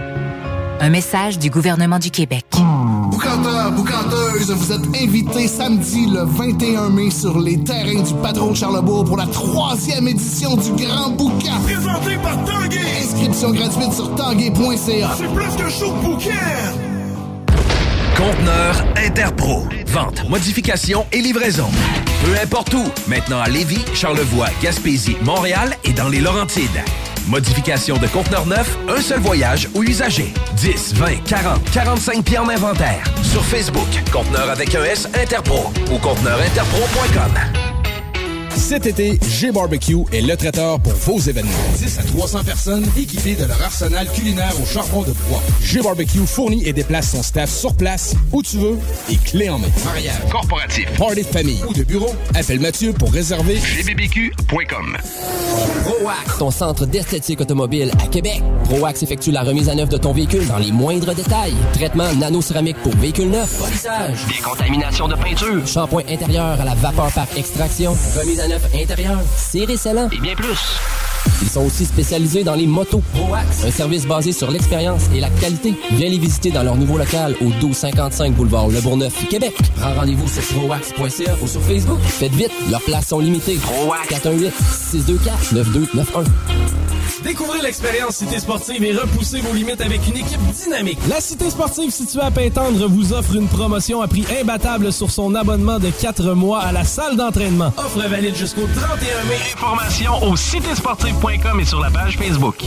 Un message du gouvernement du Québec. Boucanteur, boucanteuse, vous êtes invités samedi le 21 mai sur les terrains du Patron de Charlebourg pour la troisième édition du Grand Boucan. Présenté par Tanguay. Inscription gratuite sur tanguay.ca. C'est plus qu'un show de bouquin. Conteneur Interpro. Vente, modification et livraison. Peu importe où. Maintenant à Lévis, Charlevoix, Gaspésie, Montréal et dans les Laurentides. Modification de conteneur neuf, un seul voyage ou usager. 10, 20, 40, 45 pieds en inventaire. Sur Facebook, conteneur avec un S Interpro ou conteneurinterpro.com. Cet été, G-Barbecue est le traiteur pour vos événements. 10 à 300 personnes équipées de leur arsenal culinaire au charbon de bois. G-Barbecue fournit et déplace son staff sur place, où tu veux, et clé en main. Mariage, corporatif, party de famille ou de bureau, appelle Mathieu pour réserver gbbq.com. ProAx, ton centre d'esthétique automobile à Québec. ProAx effectue la remise à neuf de ton véhicule dans les moindres détails. Traitement nano-céramique pour véhicule neuf, polissage, Décontamination de peinture. shampoing intérieur à la vapeur par extraction, remise à neuf intérieur, serré scellant. Et bien plus. Ils sont aussi spécialisés dans les motos. ProAx, un service basé sur l'expérience et la qualité. Viens les visiter dans leur nouveau local au 1255 boulevard Le Bourgneuf, Québec. Prends rendez-vous sur proax.ca ou sur Facebook. Faites vite, leurs places sont limitées. ProAx 418 624 9291. Découvrez l'expérience Cité Sportive et repoussez vos limites avec une équipe dynamique. La Cité Sportive située à Pintendre vous offre une promotion à prix imbattable sur son abonnement de 4 mois à la salle d'entraînement. Offre valide jusqu'au 31 mai. Informations au citésportive.com et sur la page Facebook.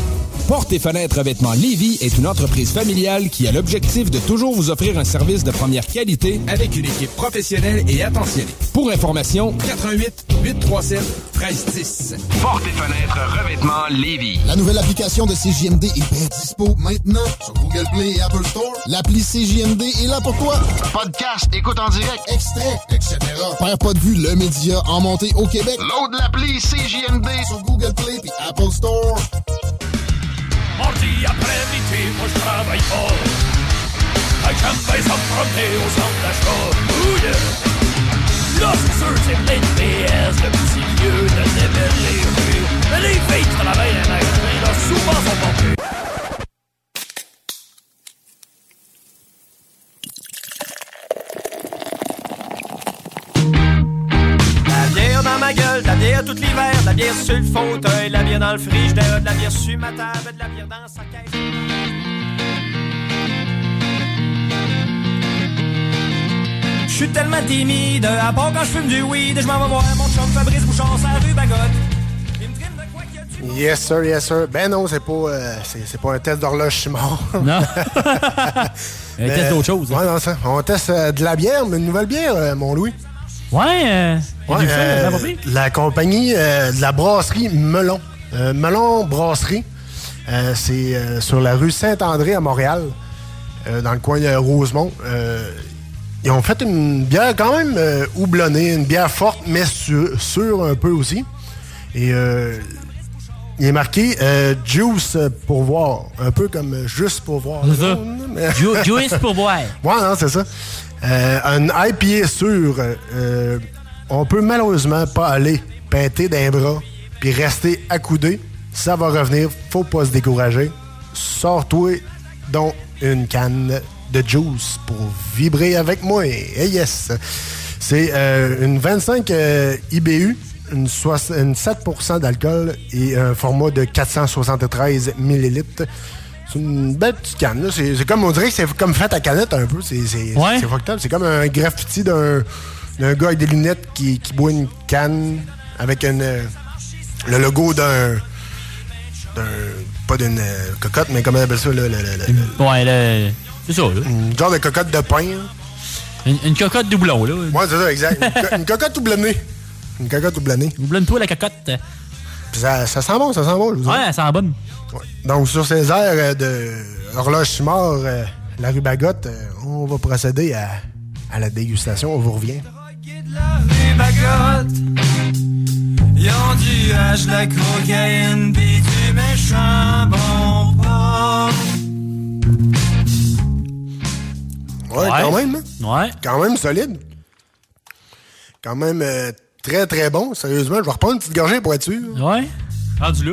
Porte et fenêtres revêtements Lévis est une entreprise familiale qui a l'objectif de toujours vous offrir un service de première qualité avec une équipe professionnelle et attentionnée. Pour information, 88 837 1310. Porte et fenêtres revêtements Lévis. La nouvelle application de CJMD est bien dispo maintenant sur Google Play et Apple Store. L'appli CJMD est là pour toi. Podcast, écoute en direct, extrait, etc. Perds pas de vue, le média en montée au Québec. Load l'appli CJMD sur Google Play et Apple Store. Mardi après-midi, moi je travaille fort. Avec jamais s'emprunter au centre d'achat. Oh yeah! Là, c'est sûr, c'est plein de PS, le petit lieu de démêler rue. Mais les filles travaillent les magasins, là, souvent. La bière dans ma gueule, la bière tout l'hiver, la bière sur le fauteuil, la bière dans le frigidaire, de la bière sur ma table, de la bière dans sa caisse. Je suis tellement timide, à part quand je fume du weed, je m'en vais voir mon chum Fabrice Bouchard sur la rue Bagotte. Yes, sir, yes, sir. Ben non, c'est pas, euh, c'est, pas un test d'horloge. Non. Un test d'autre chose, hein. Ouais, non, ça. On teste euh, de la bière, mais une nouvelle bière, euh, mon Louis. Ouais, Ouais, fait, la compagnie de la brasserie Melon. Melon Brasserie. C'est sur la rue Saint-André à Montréal, dans le coin de Rosemont. Ils ont fait une bière quand même houblonnée, une bière forte, mais sûre sûre un peu aussi. Et euh, il est marqué euh, Juice pour voir, un peu comme euh, Juste pour voir. Juice pour boire. Ouais, non, c'est ça. Euh, un IPA sûr, euh, on peut malheureusement pas aller peinter d'un bras puis rester accoudé. Ça va revenir, faut pas se décourager. Sors-toi donc une canne de juice pour vibrer avec moi. Et yes! C'est une 25 euh, IBU, une, une 7% d'alcool et un format de 473 millilitres. C'est une belle petite canne. là. C'est comme, on dirait que c'est comme fait à canette un peu. C'est c'est- Ouais. c'est comme un graffiti d'un d'un gars avec des lunettes qui, qui boit une canne avec une, euh, le logo d'un. Pas d'une euh, cocotte, mais comment on appelle ça? Là, le- le- le- Ouais, là, c'est ça, là. une genre de cocotte de pain. là. Une, une cocotte doublon, là. Ouais, c'est ça, exact. Une, co- une cocotte doublonnée. Une cocotte doublonnée. Doublonne-toi la cocotte. Puis ça, ça sent bon, ça sent bon, je vous dis. Ouais, elle sent bonne. Donc, sur ces airs euh, de Horloge Simard, euh, la rue Bagotte, euh, on va procéder à, à la dégustation. On vous revient. Rue Bagotte. Ils ont du hache, de la cocaïne, pis du méchant bon porc. Ouais, Ouais. quand même. hein? Ouais. Quand même solide. Quand même euh, très, très bon. Sérieusement, je vais reprendre une petite gorgée pour être sûr. Ouais. Rendu là.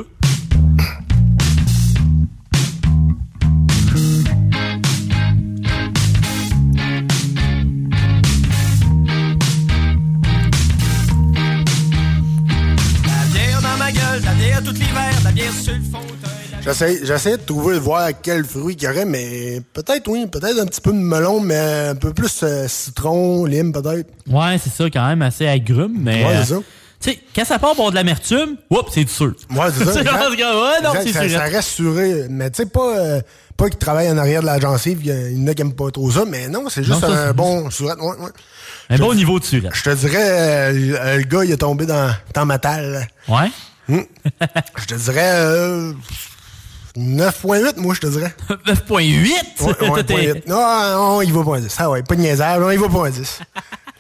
J'essaie j'essaie de trouver, de voir quel fruit qu'il y aurait, mais peut-être, oui, peut-être un petit peu de melon, mais un peu plus euh, citron, lime, peut-être. Ouais, c'est ça, quand même, assez agrume, mais. Ouais, euh, c'est ça. Tu sais, quand ça part pour de l'amertume, oups, c'est du sûr. Ouais, c'est ça. Exact. ouais, non, c'est ça, sûr. ça reste suré. Mais tu sais, pas, euh, pas qu'il travaille en arrière de la gencive, il y en a qui aiment pas trop ça, mais non, c'est juste Non, ça, un c'est- bon surette. Ouais, ouais. Un Je- bon niveau de surette. Je te dirais, euh, le- gars, il est tombé dans, dans ma talle. Ouais. Hum. je te dirais euh, 9.8, moi, je te dirais. 9.8? Ouais, ouais, T'es- 9.8. Non, non, il va pas un 10. Ah ouais, pas de niaisage, non, il va pas un 10.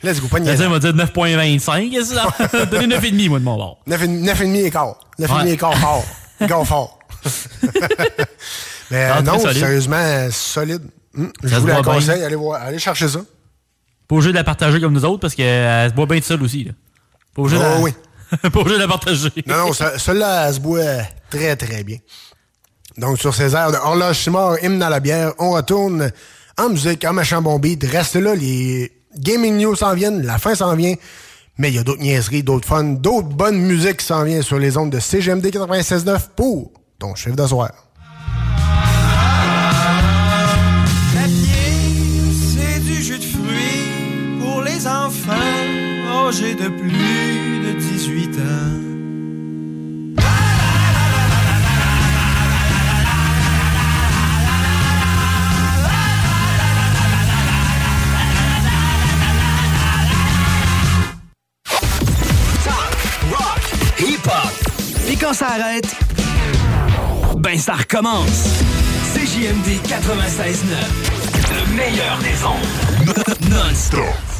Let's go, pas de Ça, niaisage. va dire 9.25. Qu'est-ce que ça? Donner 9,5, moi, de mon bord. 9,5 et quart. 9,5 Ouais. et quart fort. Fort. Mais Ah, euh, non, solide. sérieusement, euh, solide. Hum, Je Ça vous la bien. conseille, allez, voir, allez chercher ça. Pas obligé de la partager comme nous autres parce qu'elle se boit bien toute seule aussi. Là. Pas obligé de la... Oui. pas obligé de la partager. Non, non, ce- celle-là, elle se boit très, très bien. Donc, sur ces airs de Horloge Simard, hymne à la bière, on retourne en musique, en machin bon beat. Restez là, les gaming news s'en viennent, la fin s'en vient. Mais il y a d'autres niaiseries, d'autres fun, d'autres bonnes musiques s'en viennent sur les ondes de CGMD 96.9 pour ton chiffre de fruits quand ça arrête, ben ça recommence. CJMD 96.9, le meilleur des ondes. Non-stop.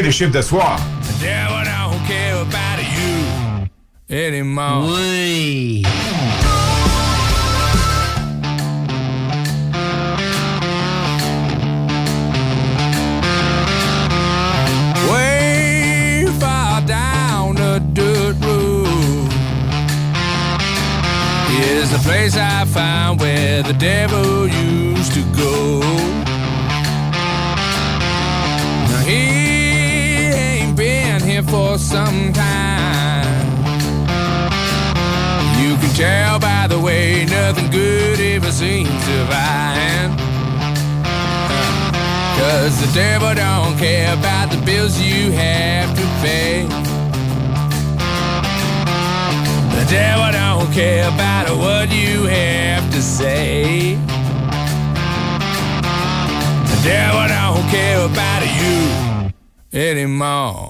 écoutez les chiffres de soir. Oui. Way far down the dirt road is the place I found where the devil used to go. for some time. You can tell by the way nothing good ever seems to find. Cause the devil don't care about the bills you have to pay. The devil don't care about what you have to say. The devil don't care about you anymore.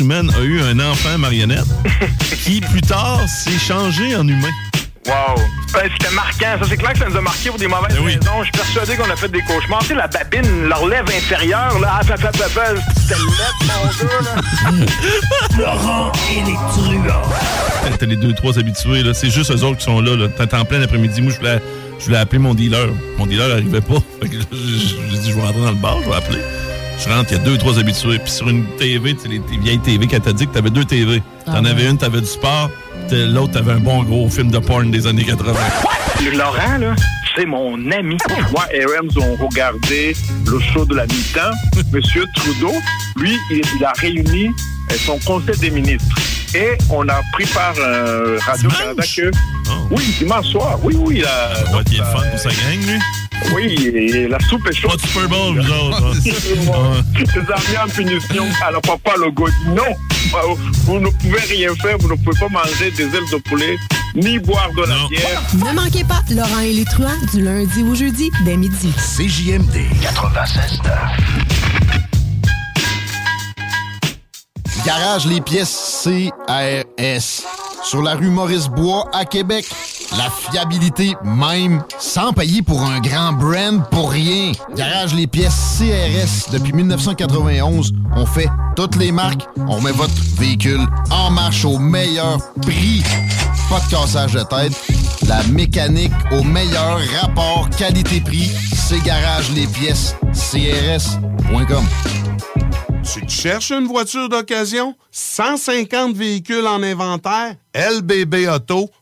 Humaine, a eu un enfant marionnette qui, plus tard, s'est changé en humain. Wow! Ben, C'était marquant. Ça, c'est clair que ça nous a marqué pour des mauvaises raisons. Je suis persuadé qu'on a fait des cauchemars. Tu sais, la babine, leur lèvre inférieure, là, ah, ça fait papa, c'était lettre, mon là. Laurent et les truands. T'as les deux, trois habitués, là. C'est juste eux autres qui sont là, là. T'es en plein après-midi. Moi, je voulais, je voulais appeler mon dealer. Mon dealer n'arrivait pas. Fait que là, j'ai dit, je vais rentrer dans le bar, je vais appeler. Rentre, il y a deux, trois habitués. Puis sur une TV, tu sais, les les vieilles TV qu'elle t'a dit que t'avais deux TV. T'en Ah avais ouais. une, t'avais du sport. L'autre, t'avais un bon gros film de porn des années 80. Laurent, là, c'est mon ami. Moi et Rams ont regardé le show de la mi-temps. Monsieur Trudeau, lui, il, a réuni euh, son conseil des ministres. Et on a pris par euh, Radio-Canada que... Oui, dimanche soir. Oui, oui. il a- Oh. Ouais, il est fun pour sa gang, lui. Oui, et la soupe est chaude. Pas de Super Bowl, vous autres. hein. Ses amis en punition. Alors papa Legault dit non, vous ne pouvez rien faire, vous ne pouvez pas manger des ailes de poulet, ni boire de la bière. Ne manquez pas Laurent et les truands du lundi au jeudi dès midi. CJMD 96.9. Garage les pièces CRS. Sur la rue Maurice-Bois à Québec. La fiabilité même, sans payer pour un grand brand pour rien. Garage les pièces CRS. Depuis 1991, on fait toutes les marques. On met votre véhicule en marche au meilleur prix. Pas de cassage de tête. La mécanique au meilleur rapport qualité-prix. C'est Garage les pièces CRS.com. Tu te cherches une voiture d'occasion? 150 véhicules en inventaire? lbbauto.com.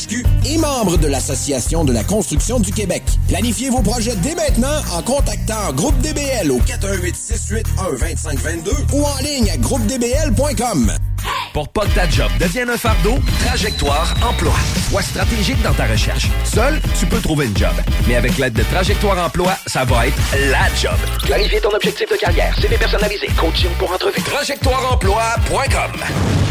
Et membre de l'Association de la construction du Québec. Planifiez vos projets dès maintenant en contactant Groupe DBL au 418 681 2522 ou en ligne à groupedbl.com. Pour pas que ta job devienne un fardeau, Trajectoire Emploi. Sois stratégique dans ta recherche. Seul, tu peux trouver une job. Mais avec l'aide de Trajectoire Emploi, ça va être la job. Clarifier ton objectif de carrière, CV personnalisé, coaching pour entrevue. TrajectoireEmploi.com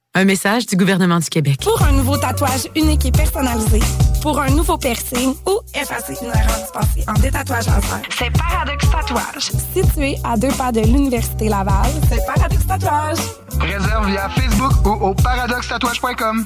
Un message du gouvernement du Québec. Pour un nouveau tatouage unique et personnalisé, pour un nouveau piercing ou effacer une erreur dispensée en détatouage laser, c'est Paradox Tatouage. Situé à deux pas de l'Université Laval, c'est Paradox Tatouage. Réserve via Facebook ou au paradoxtatouage.com.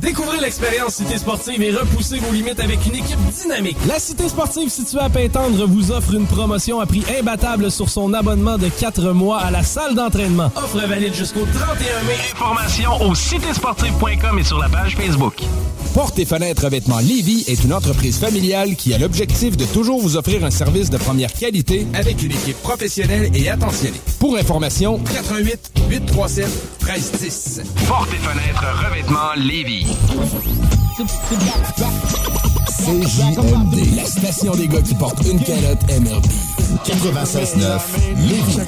Découvrez l'expérience Cité Sportive et repoussez vos limites avec une équipe dynamique. La Cité Sportive située à Pintendre vous offre une promotion à prix imbattable sur son abonnement de 4 mois à la salle d'entraînement. Offre valide jusqu'au 31 mai. Informations au citésportive.com et sur la page Facebook. Porte et fenêtres vêtements Lévy est une entreprise familiale qui a l'objectif de toujours vous offrir un service de première qualité avec une équipe professionnelle et attentionnée. Pour information, 88 837 1310. Porte et fenêtres revêtements Lévis. CJMD, la station des gars qui portent une calotte MRB. 96.9 Lévis.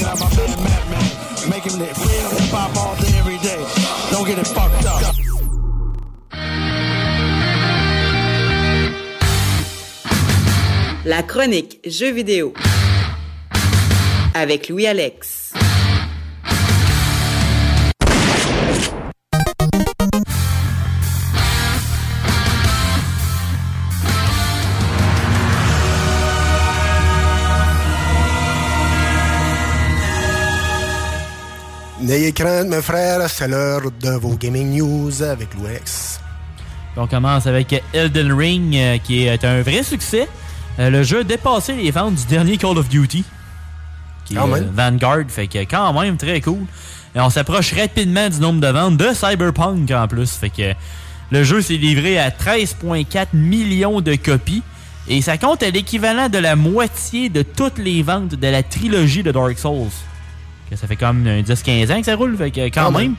Don't get it fucked up. La chronique Jeux vidéo avec Louis Alex. N'ayez crainte, mes frères, c'est l'heure de vos gaming news avec Alex. On commence avec Elden Ring, euh, qui est un vrai succès. Euh, le jeu a dépassé les ventes du dernier Call of Duty, qui est Quand euh, même. Vanguard, fait que quand même très cool. Et on s'approche rapidement du nombre de ventes de Cyberpunk en plus, fait que le jeu s'est livré à 13,4 millions de copies. Et ça compte à l'équivalent de la moitié de toutes les ventes de la trilogie de Dark Souls. Que ça fait comme un 10-15 ans que ça roule, fait que quand Quand même. même.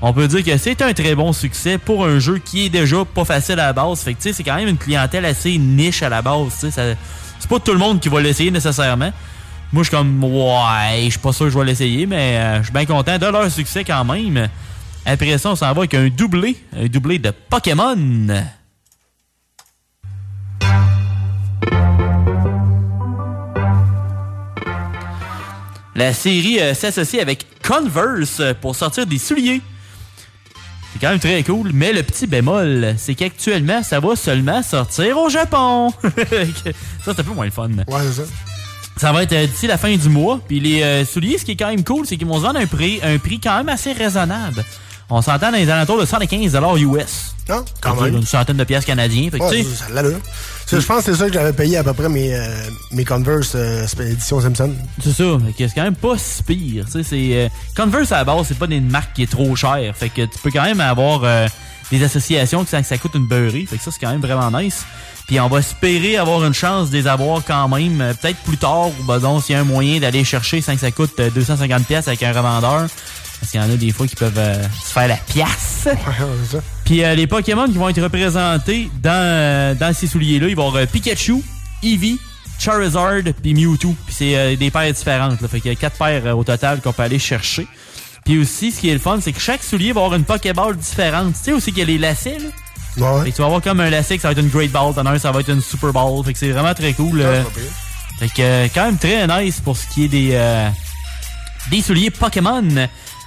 On peut dire que c'est un très bon succès pour un jeu qui est déjà pas facile à la base. Fait que tu sais, c'est quand même une clientèle assez niche à la base. tu sais, C'est pas tout le monde qui va l'essayer nécessairement. Moi, je suis comme, ouais, je suis pas sûr que je vais l'essayer, mais euh, je suis bien content de leur succès quand même. Après ça, on s'en va avec un doublé, un doublé de Pokémon. La série euh, s'associe avec Converse euh, pour sortir des souliers. C'est quand même très cool, mais le petit bémol, c'est qu'actuellement, ça va seulement sortir au Japon. ça, c'est un peu moins le fun. Ouais, c'est ça. Ça va être euh, d'ici la fin du mois. Puis les euh, souliers, ce qui est quand même cool, c'est qu'ils vont se vendre un prix, un prix quand même assez raisonnable. On s'entend dans les alentours de 115 US. Ah, quand même. Une centaine de pièces canadiens. Fait que, Ouais, ça l'allure. Ça, Je pense que c'est ça que j'avais payé à peu près mes, euh, mes Converse euh, édition Simpson. C'est ça, que c'est quand même pas si pire. C'est, euh, Converse à la base, c'est pas une marque qui est trop chère. Fait que tu peux quand même avoir des associations que ça, que ça coûte une beurrée. Fait que ça, c'est quand même vraiment nice. Puis on va espérer avoir une chance de les avoir quand même, peut-être plus tard, ou ben donc s'il y a un moyen d'aller chercher sans que ça coûte euh, 250 pièces avec un revendeur. Parce qu'il y en a des fois qui peuvent euh, se faire la pièce. Puis euh, les Pokémon qui vont être représentés dans, euh, dans ces souliers-là, ils vont avoir euh, Pikachu, Eevee, Charizard, puis Mewtwo. Puis c'est euh, des paires différentes. Là. Fait qu'il y a quatre paires euh, au total qu'on peut aller chercher. Puis aussi, ce qui est le fun, c'est que chaque soulier va avoir une Pokéball différente. Tu sais aussi qu'il y a les lacets, là? Ouais. Fait que tu vas avoir comme un lacet que ça va être une Great Ball, t'en as un, ça va être une Super Ball. Fait que c'est vraiment très cool. euh. Fait que quand même très nice pour ce qui est des, euh, des souliers Pokémon.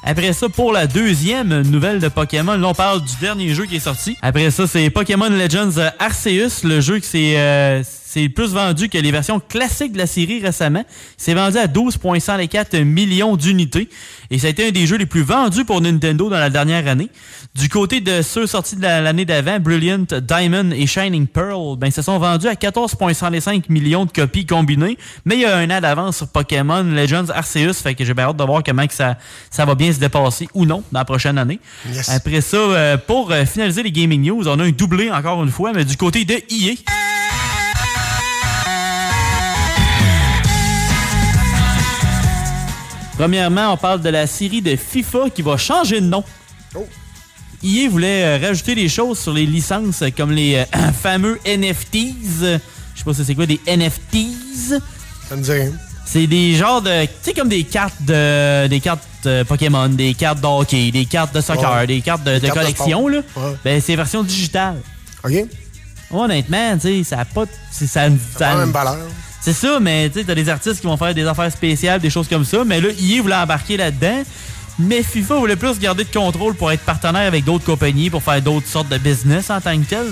Après ça, pour la deuxième nouvelle de Pokémon, là on parle du dernier jeu qui est sorti. Après ça, c'est Pokémon Legends Arceus, le jeu qui s'est euh, c'est plus vendu que les versions classiques de la série récemment. C'est vendu à 12,104 millions d'unités. Et ça a été un des jeux les plus vendus pour Nintendo dans la dernière année. Du côté de ceux sortis de la- l'année d'avant, Brilliant, Diamond et Shining Pearl, ben, se sont vendus à 14,105 millions de copies combinées. Mais il y a un an d'avance sur Pokémon Legends Arceus, fait que j'ai bien hâte de voir comment que ça, ça va bien se dépasser ou non dans la prochaine année. Yes. Après ça, euh, pour euh, finaliser les gaming news, on a un doublé encore une fois, mais du côté de EA. Premièrement, on parle de la série de FIFA qui va changer de nom. EA voulait euh, rajouter des choses sur les licences euh, comme les euh, fameux NFTs. Je sais pas si c'est quoi des NFTs. Ça me dit rien. C'est des genres de. Tu sais, comme des cartes de. Des cartes Pokémon, des cartes de hockey, des cartes de soccer, Ouais. des cartes de, Des de cartes de collection, là. Ouais. Ben, c'est version digitale. OK. Honnêtement, tu sais, ça a pas. Ça, ça, pas la même valeur. C'est ça, mais tu sais, t'as des artistes qui vont faire des affaires spéciales, des choses comme ça. Mais là, EA voulait embarquer là-dedans. Mais FIFA voulait plus garder de contrôle pour être partenaire avec d'autres compagnies, pour faire d'autres sortes de business en tant que tel.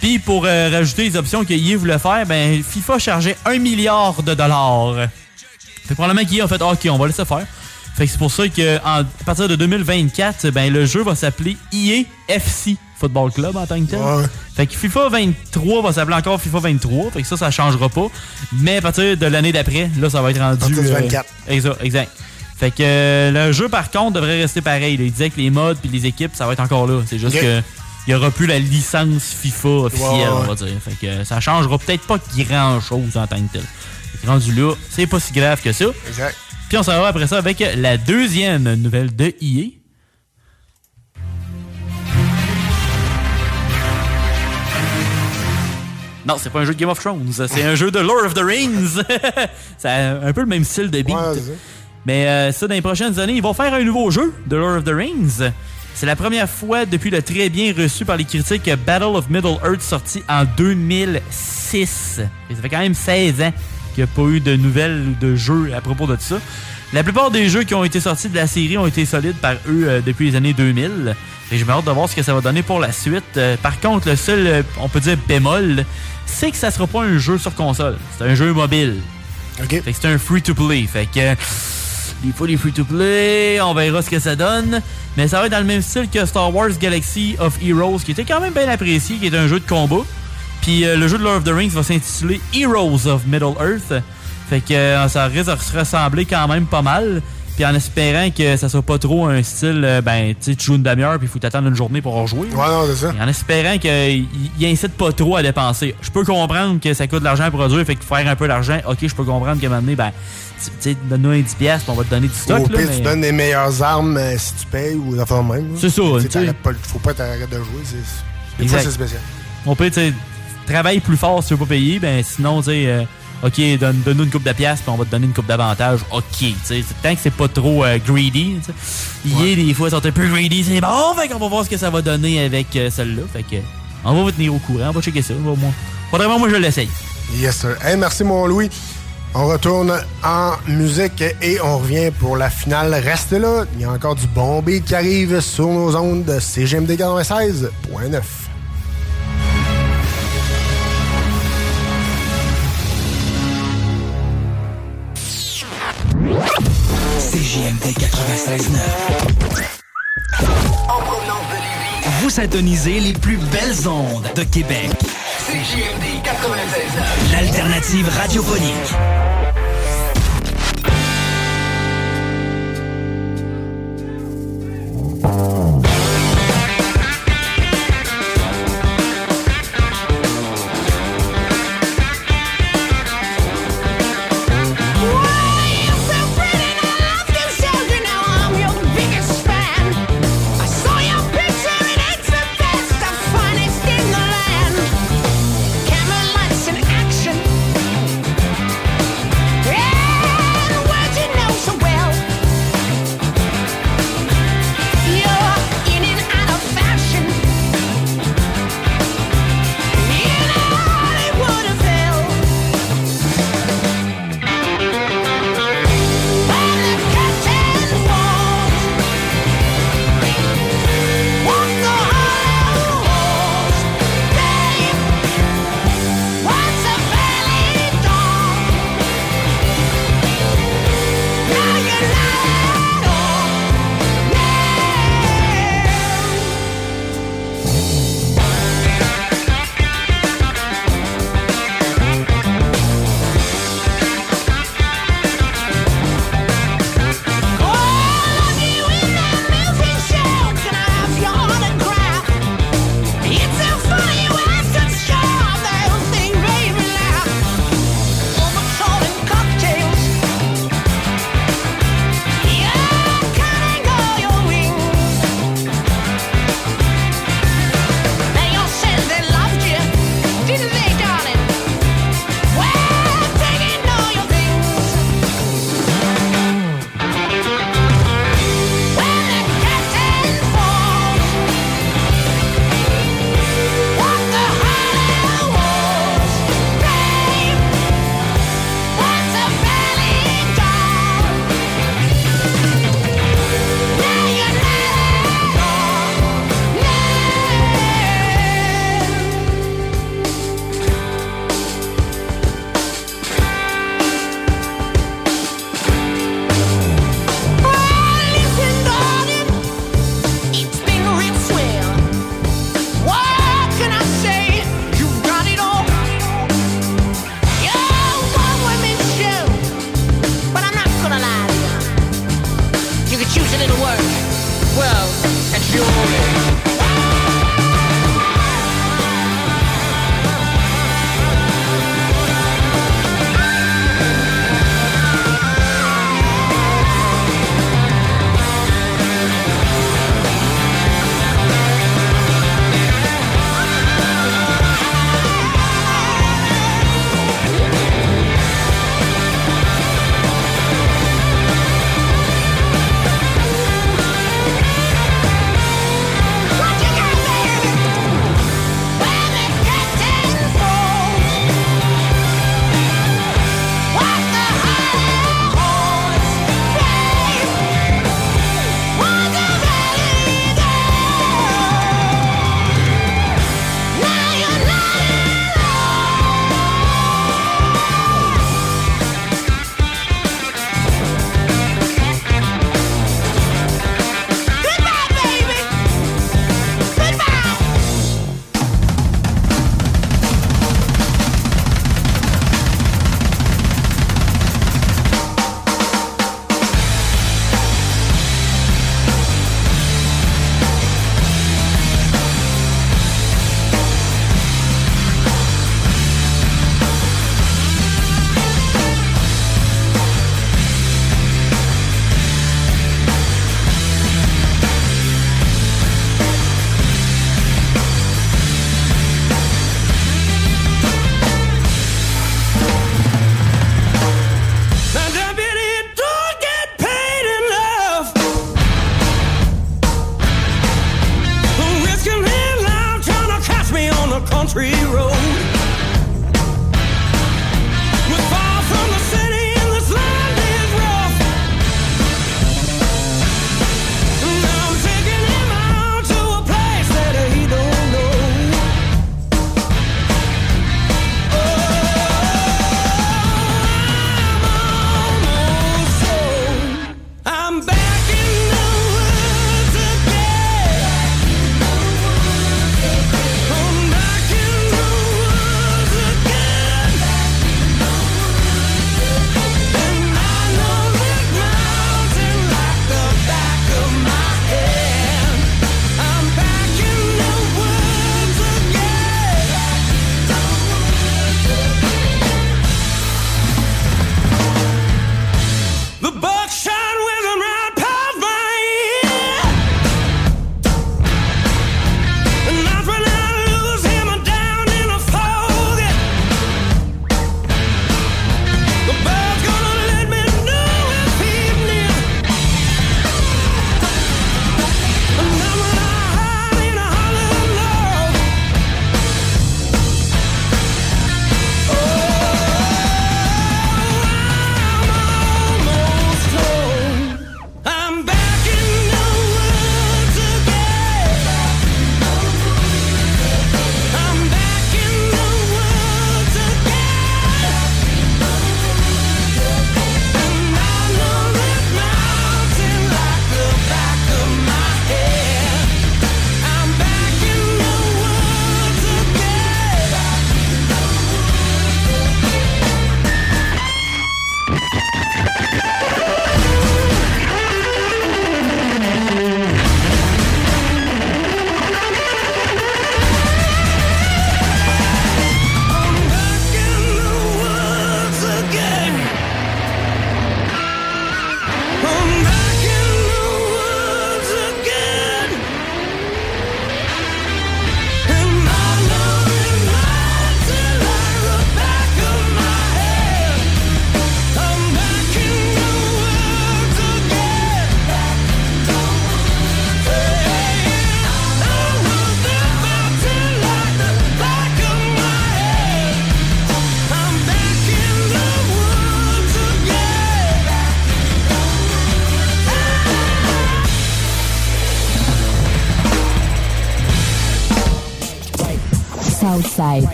Puis pour euh, rajouter les options que EA voulait faire, ben FIFA chargeait un milliard de dollars. Fait que probablement qu'EA a fait OK, on va laisser faire. Fait que c'est pour ça que en- à partir de 2024, ben le jeu va s'appeler EA FC Football Club en tant que tel. Fait que FIFA 23 va s'appeler encore FIFA 23. Fait que ça, ça changera pas. Mais à partir de l'année d'après, là, ça va être rendu. partir du euh, 24. exact, exact. Fait que euh, le jeu, par contre, devrait rester pareil. là. Il disait que les modes puis les équipes, ça va être encore là. C'est juste Ok. que il y aura plus la licence FIFA officielle, on va dire. Fait que ça changera peut-être pas grand chose en tant que tel. Rendu là, c'est pas si grave que ça. Exact. Puis on s'en va après ça avec la deuxième nouvelle de EA. Non, c'est pas un jeu de Game of Thrones, c'est un jeu de Lord of the Rings. a un peu le même style de beat. Mais euh, ça, dans les prochaines années, ils vont faire un nouveau jeu de Lord of the Rings. C'est la première fois depuis le très bien reçu par les critiques Battle of Middle Earth sorti en 2006. Et ça fait quand même 16 ans qu'il n'y a pas eu de nouvelles ou de jeux à propos de ça. La plupart des jeux qui ont été sortis de la série ont été solides par eux euh, depuis les années 2000. Et j'ai hâte de voir ce que ça va donner pour la suite. Euh, par contre, le seul, euh, on peut dire bémol, c'est que ça sera pas un jeu sur console. C'est un jeu mobile. Fait que c'est un free-to-play. Fait que des fois les free-to-play, on verra ce que ça donne. Mais ça va être dans le même style que Star Wars Galaxy of Heroes, qui était quand même bien apprécié, qui est un jeu de combat. Puis le jeu de Lord of the Rings va s'intituler Heroes of Middle Earth. Fait que euh, ça risque de se ressembler quand même pas mal. Puis en espérant que ça soit pas trop un style, euh, ben, tu sais, tu joues une demi-heure puis il faut t'attendre une journée pour rejouer. Ouais, non, c'est ça. Et en espérant qu'il il incite pas trop à dépenser. Je peux comprendre que ça coûte de l'argent à produire, fait que faire un peu d'argent, ok, je peux comprendre qu'à un moment donné, ben, tu sais, donne-nous un 10$, puis on va te donner du stock. Au là, pire, mais- tu donnes les meilleures armes euh, si tu payes ou affaires de même. C'est ça, Tu sais, Faut pas t'arrêter de jouer. c'est- Des fois, c'est spécial. On peut, tu sais, travaille plus fort si tu veux pas payer, ben sinon, tu sais, euh, ok, donne- donne-nous une coupe de pièces, puis on va te donner une coupe d'avantage. Ok, tu sais, tant que c'est pas trop euh, greedy. Il y a des fois, ils sont un peu greedy, c'est bon, fait qu'on va voir ce que ça va donner avec euh, celle-là. Fait que, on va vous tenir au courant, on va checker ça. Moins. Faudrait moi, je l'essaye. Yes, sir. Hey, merci, mon Louis. On retourne en musique et on revient pour la finale. Restez là. Il y a encore du bon beat qui arrive sur nos ondes de CGMD 96.9. CJMD 96.9. Vous syntonisez les plus belles ondes de Québec. CJMD 96.9. L'alternative radiophonique.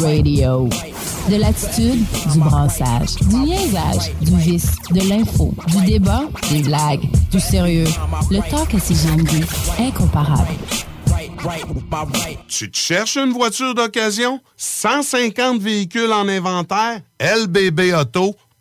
Radio. De l'attitude, du brassage, du niaisage, du vice, de l'info, du débat, des blagues, du sérieux. Le talk à CGMD, incomparable. Tu te cherches une voiture d'occasion? 150 véhicules en inventaire? LBB Auto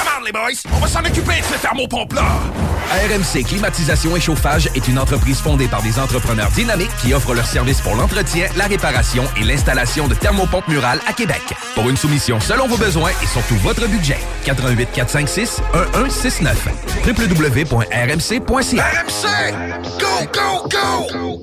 Come on, les boys! On va s'en occuper de ce thermopompe-là! RMC Climatisation et Chauffage est une entreprise fondée par des entrepreneurs dynamiques qui offrent leurs services pour l'entretien, la réparation et l'installation de thermopompes murales à Québec. Pour une soumission selon vos besoins et surtout votre budget, 88 456 1169 www.rmc.ca RMC! Go, go, go!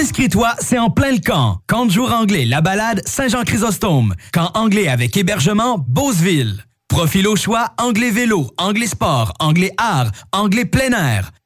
Inscris-toi, c'est en plein le camp. Camp de jour anglais, la balade Saint-Jean-Chrysostome. Camp anglais avec hébergement, Beauceville. Profil au choix, anglais vélo, anglais sport, anglais art, anglais plein air.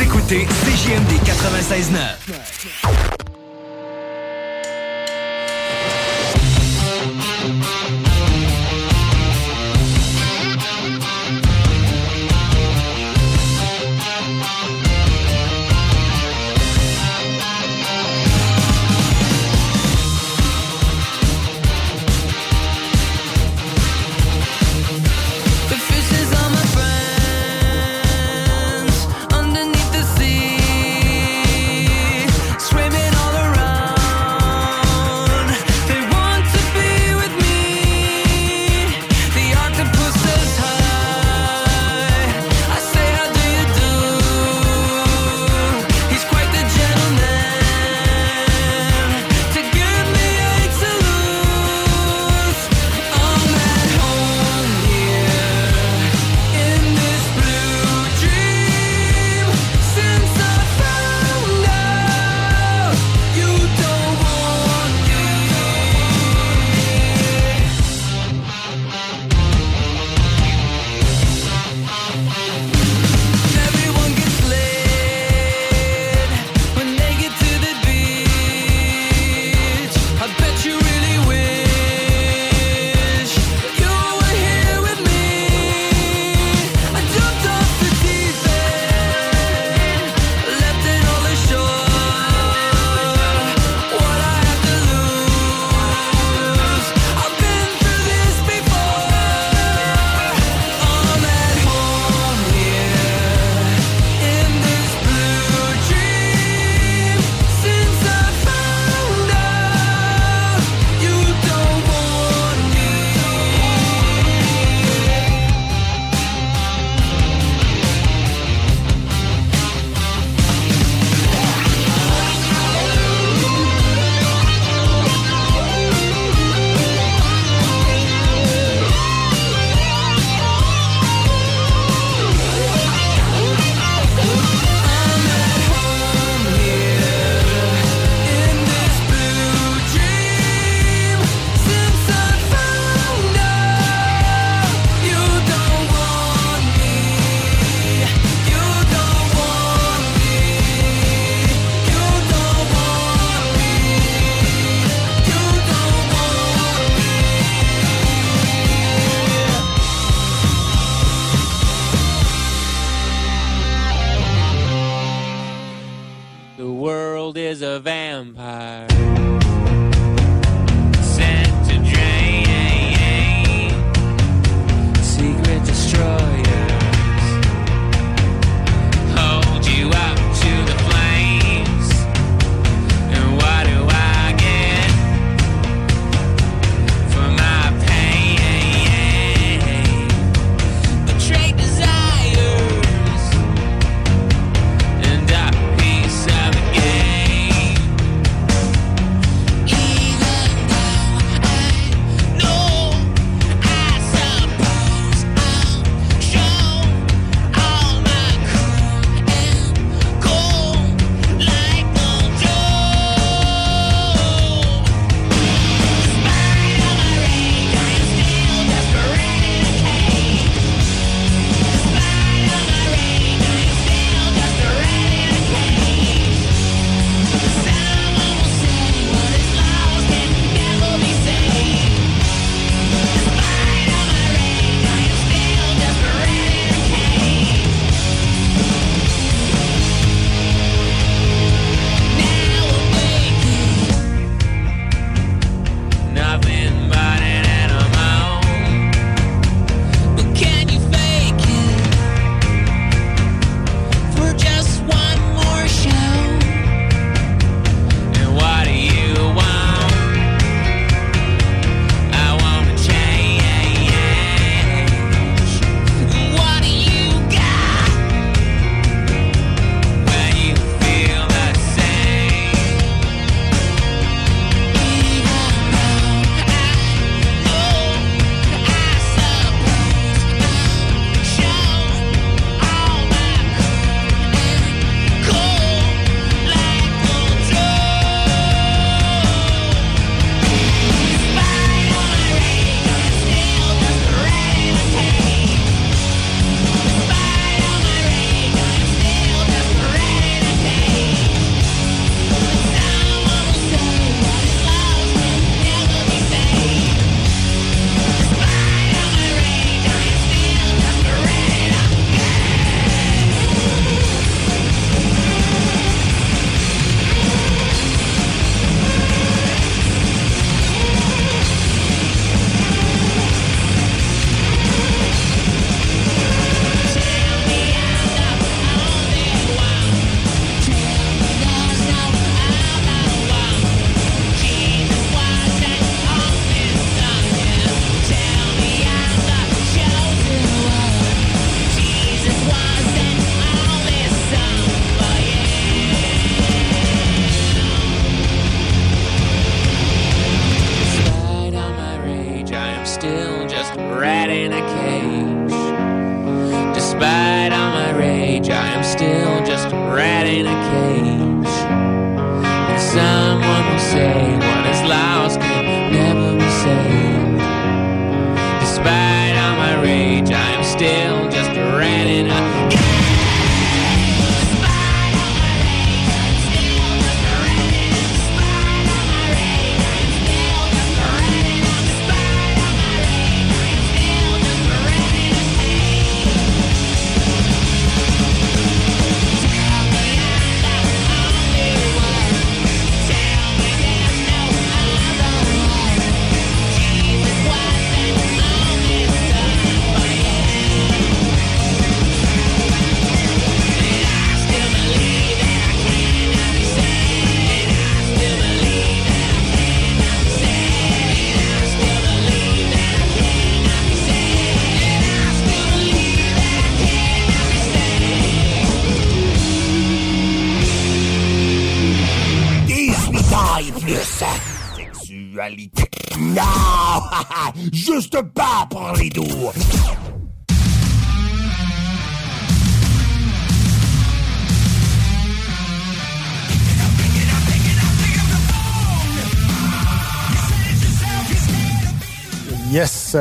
Écoutez CJMD 96.9.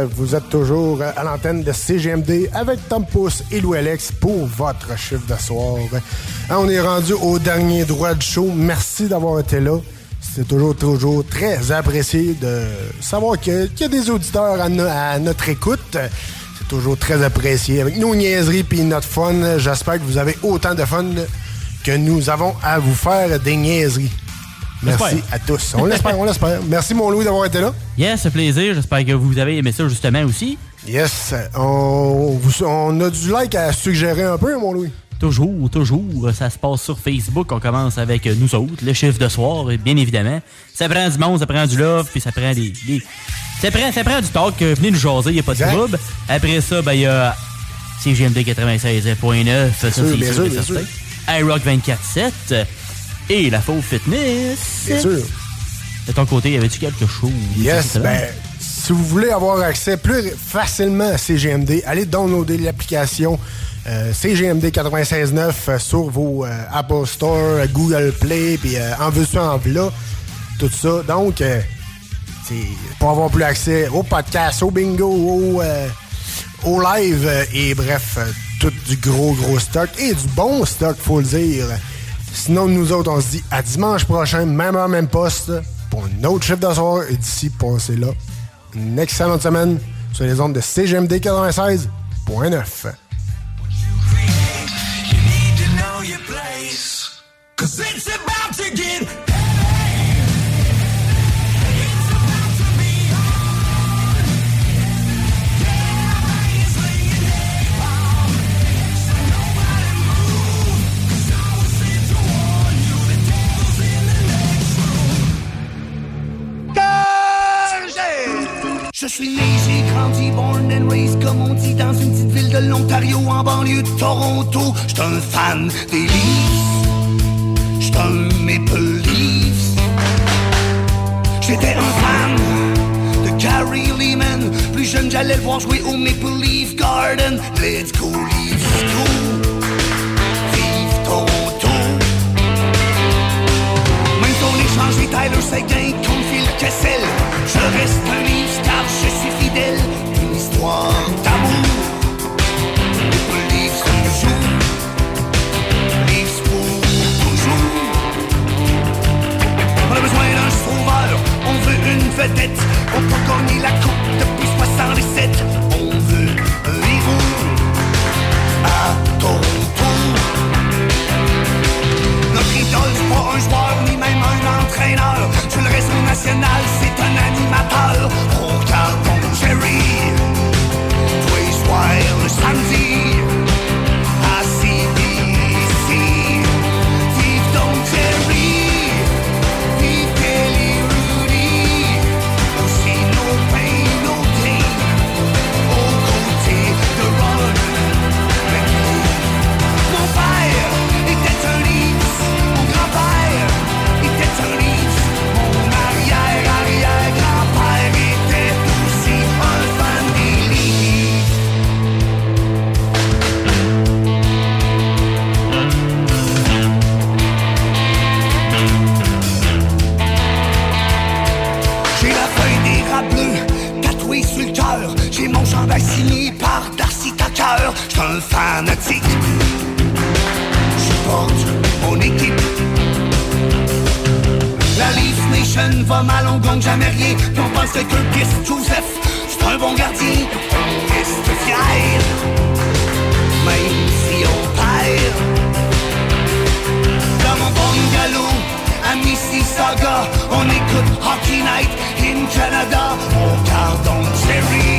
vous êtes toujours à l'antenne de CGMD avec Tom Pousse et Louis Alex pour votre chiffre de soir. Hein, On est rendu au dernier droit du show. Merci d'avoir été là. C'est toujours, toujours très apprécié de savoir qu'il y a des auditeurs à, no- à notre écoute. C'est toujours très apprécié. Avec nos niaiseries et notre fun, j'espère que vous avez autant de fun que nous avons à vous faire des niaiseries. Merci à tous. On l'espère, on l'espère. Merci mon Louis d'avoir été là. Yes, c'est plaisir. J'espère que vous avez aimé ça justement aussi. Yes. On, a du like à suggérer un peu, mon Louis. Toujours, toujours. Ça se passe sur Facebook. On commence avec nous autres, le chiffre de soir, bien évidemment. Ça prend du monde, ça prend du love, puis ça prend des. des- Ça, prend, ça prend du talk. euh, Venez nous jaser, il n'y a pas de trouble. Après ça, ben, il y a CGMD 96.9. Ça, c'est sûr sûr, sûr. iRock 24.7 et la Faux Fitness. Bien sûr. De ton côté, y avait-tu quelque chose? Yes, ben, si vous voulez avoir accès plus facilement à CGMD, allez downloader l'application euh, CGMD 96.9 euh, sur vos euh, Apple Store, Google Play, puis en veux en v'là, tout ça. Donc, pour avoir plus accès au podcast, au bingo, au, au live, et bref, tout du gros, gros stock et du bon stock, faut le dire. Sinon, nous autres, on se dit à dimanche prochain, même heure, même poste, pour un autre chiffre de. Et d'ici, passez là. Une excellente semaine sur les ondes de CGMD 96.9. to know your place. Cause it's about to get Je suis né, j'ai grandi, born and raised, comme on dit, dans une petite ville de l'Ontario, en banlieue de Toronto. J'suis un fan des Leafs, j'suis un Maple Leafs. J'étais un fan de Gary Lehman, plus jeune j'allais le voir jouer au Maple Leaf Garden. Let's go Leafs, go! Toronto! Tyler Seguin Je reste un Leafs car je suis fidèle. Une histoire d'amour. Maple Leafs toujours. Leafs pour toujours. On a besoin d'un sauveur, on veut une vedette. On peut gagner la coupe depuis 67. On veut un héros à c'est pas un national, c'est un animateur. Regarde ton Jerry, tous. Signé par Darcy Tucker. J'suis un fanatique. Je porte mon équipe. La Leaf Nation va mal, on gagne jamais rien. Puis on pense que Curtis Joseph, c'est un bon gardien. Reste fier, même si on perd. Dans mon bungalow, à Mississauga, on écoute Hockey Night in Canada. On garde en Jerry,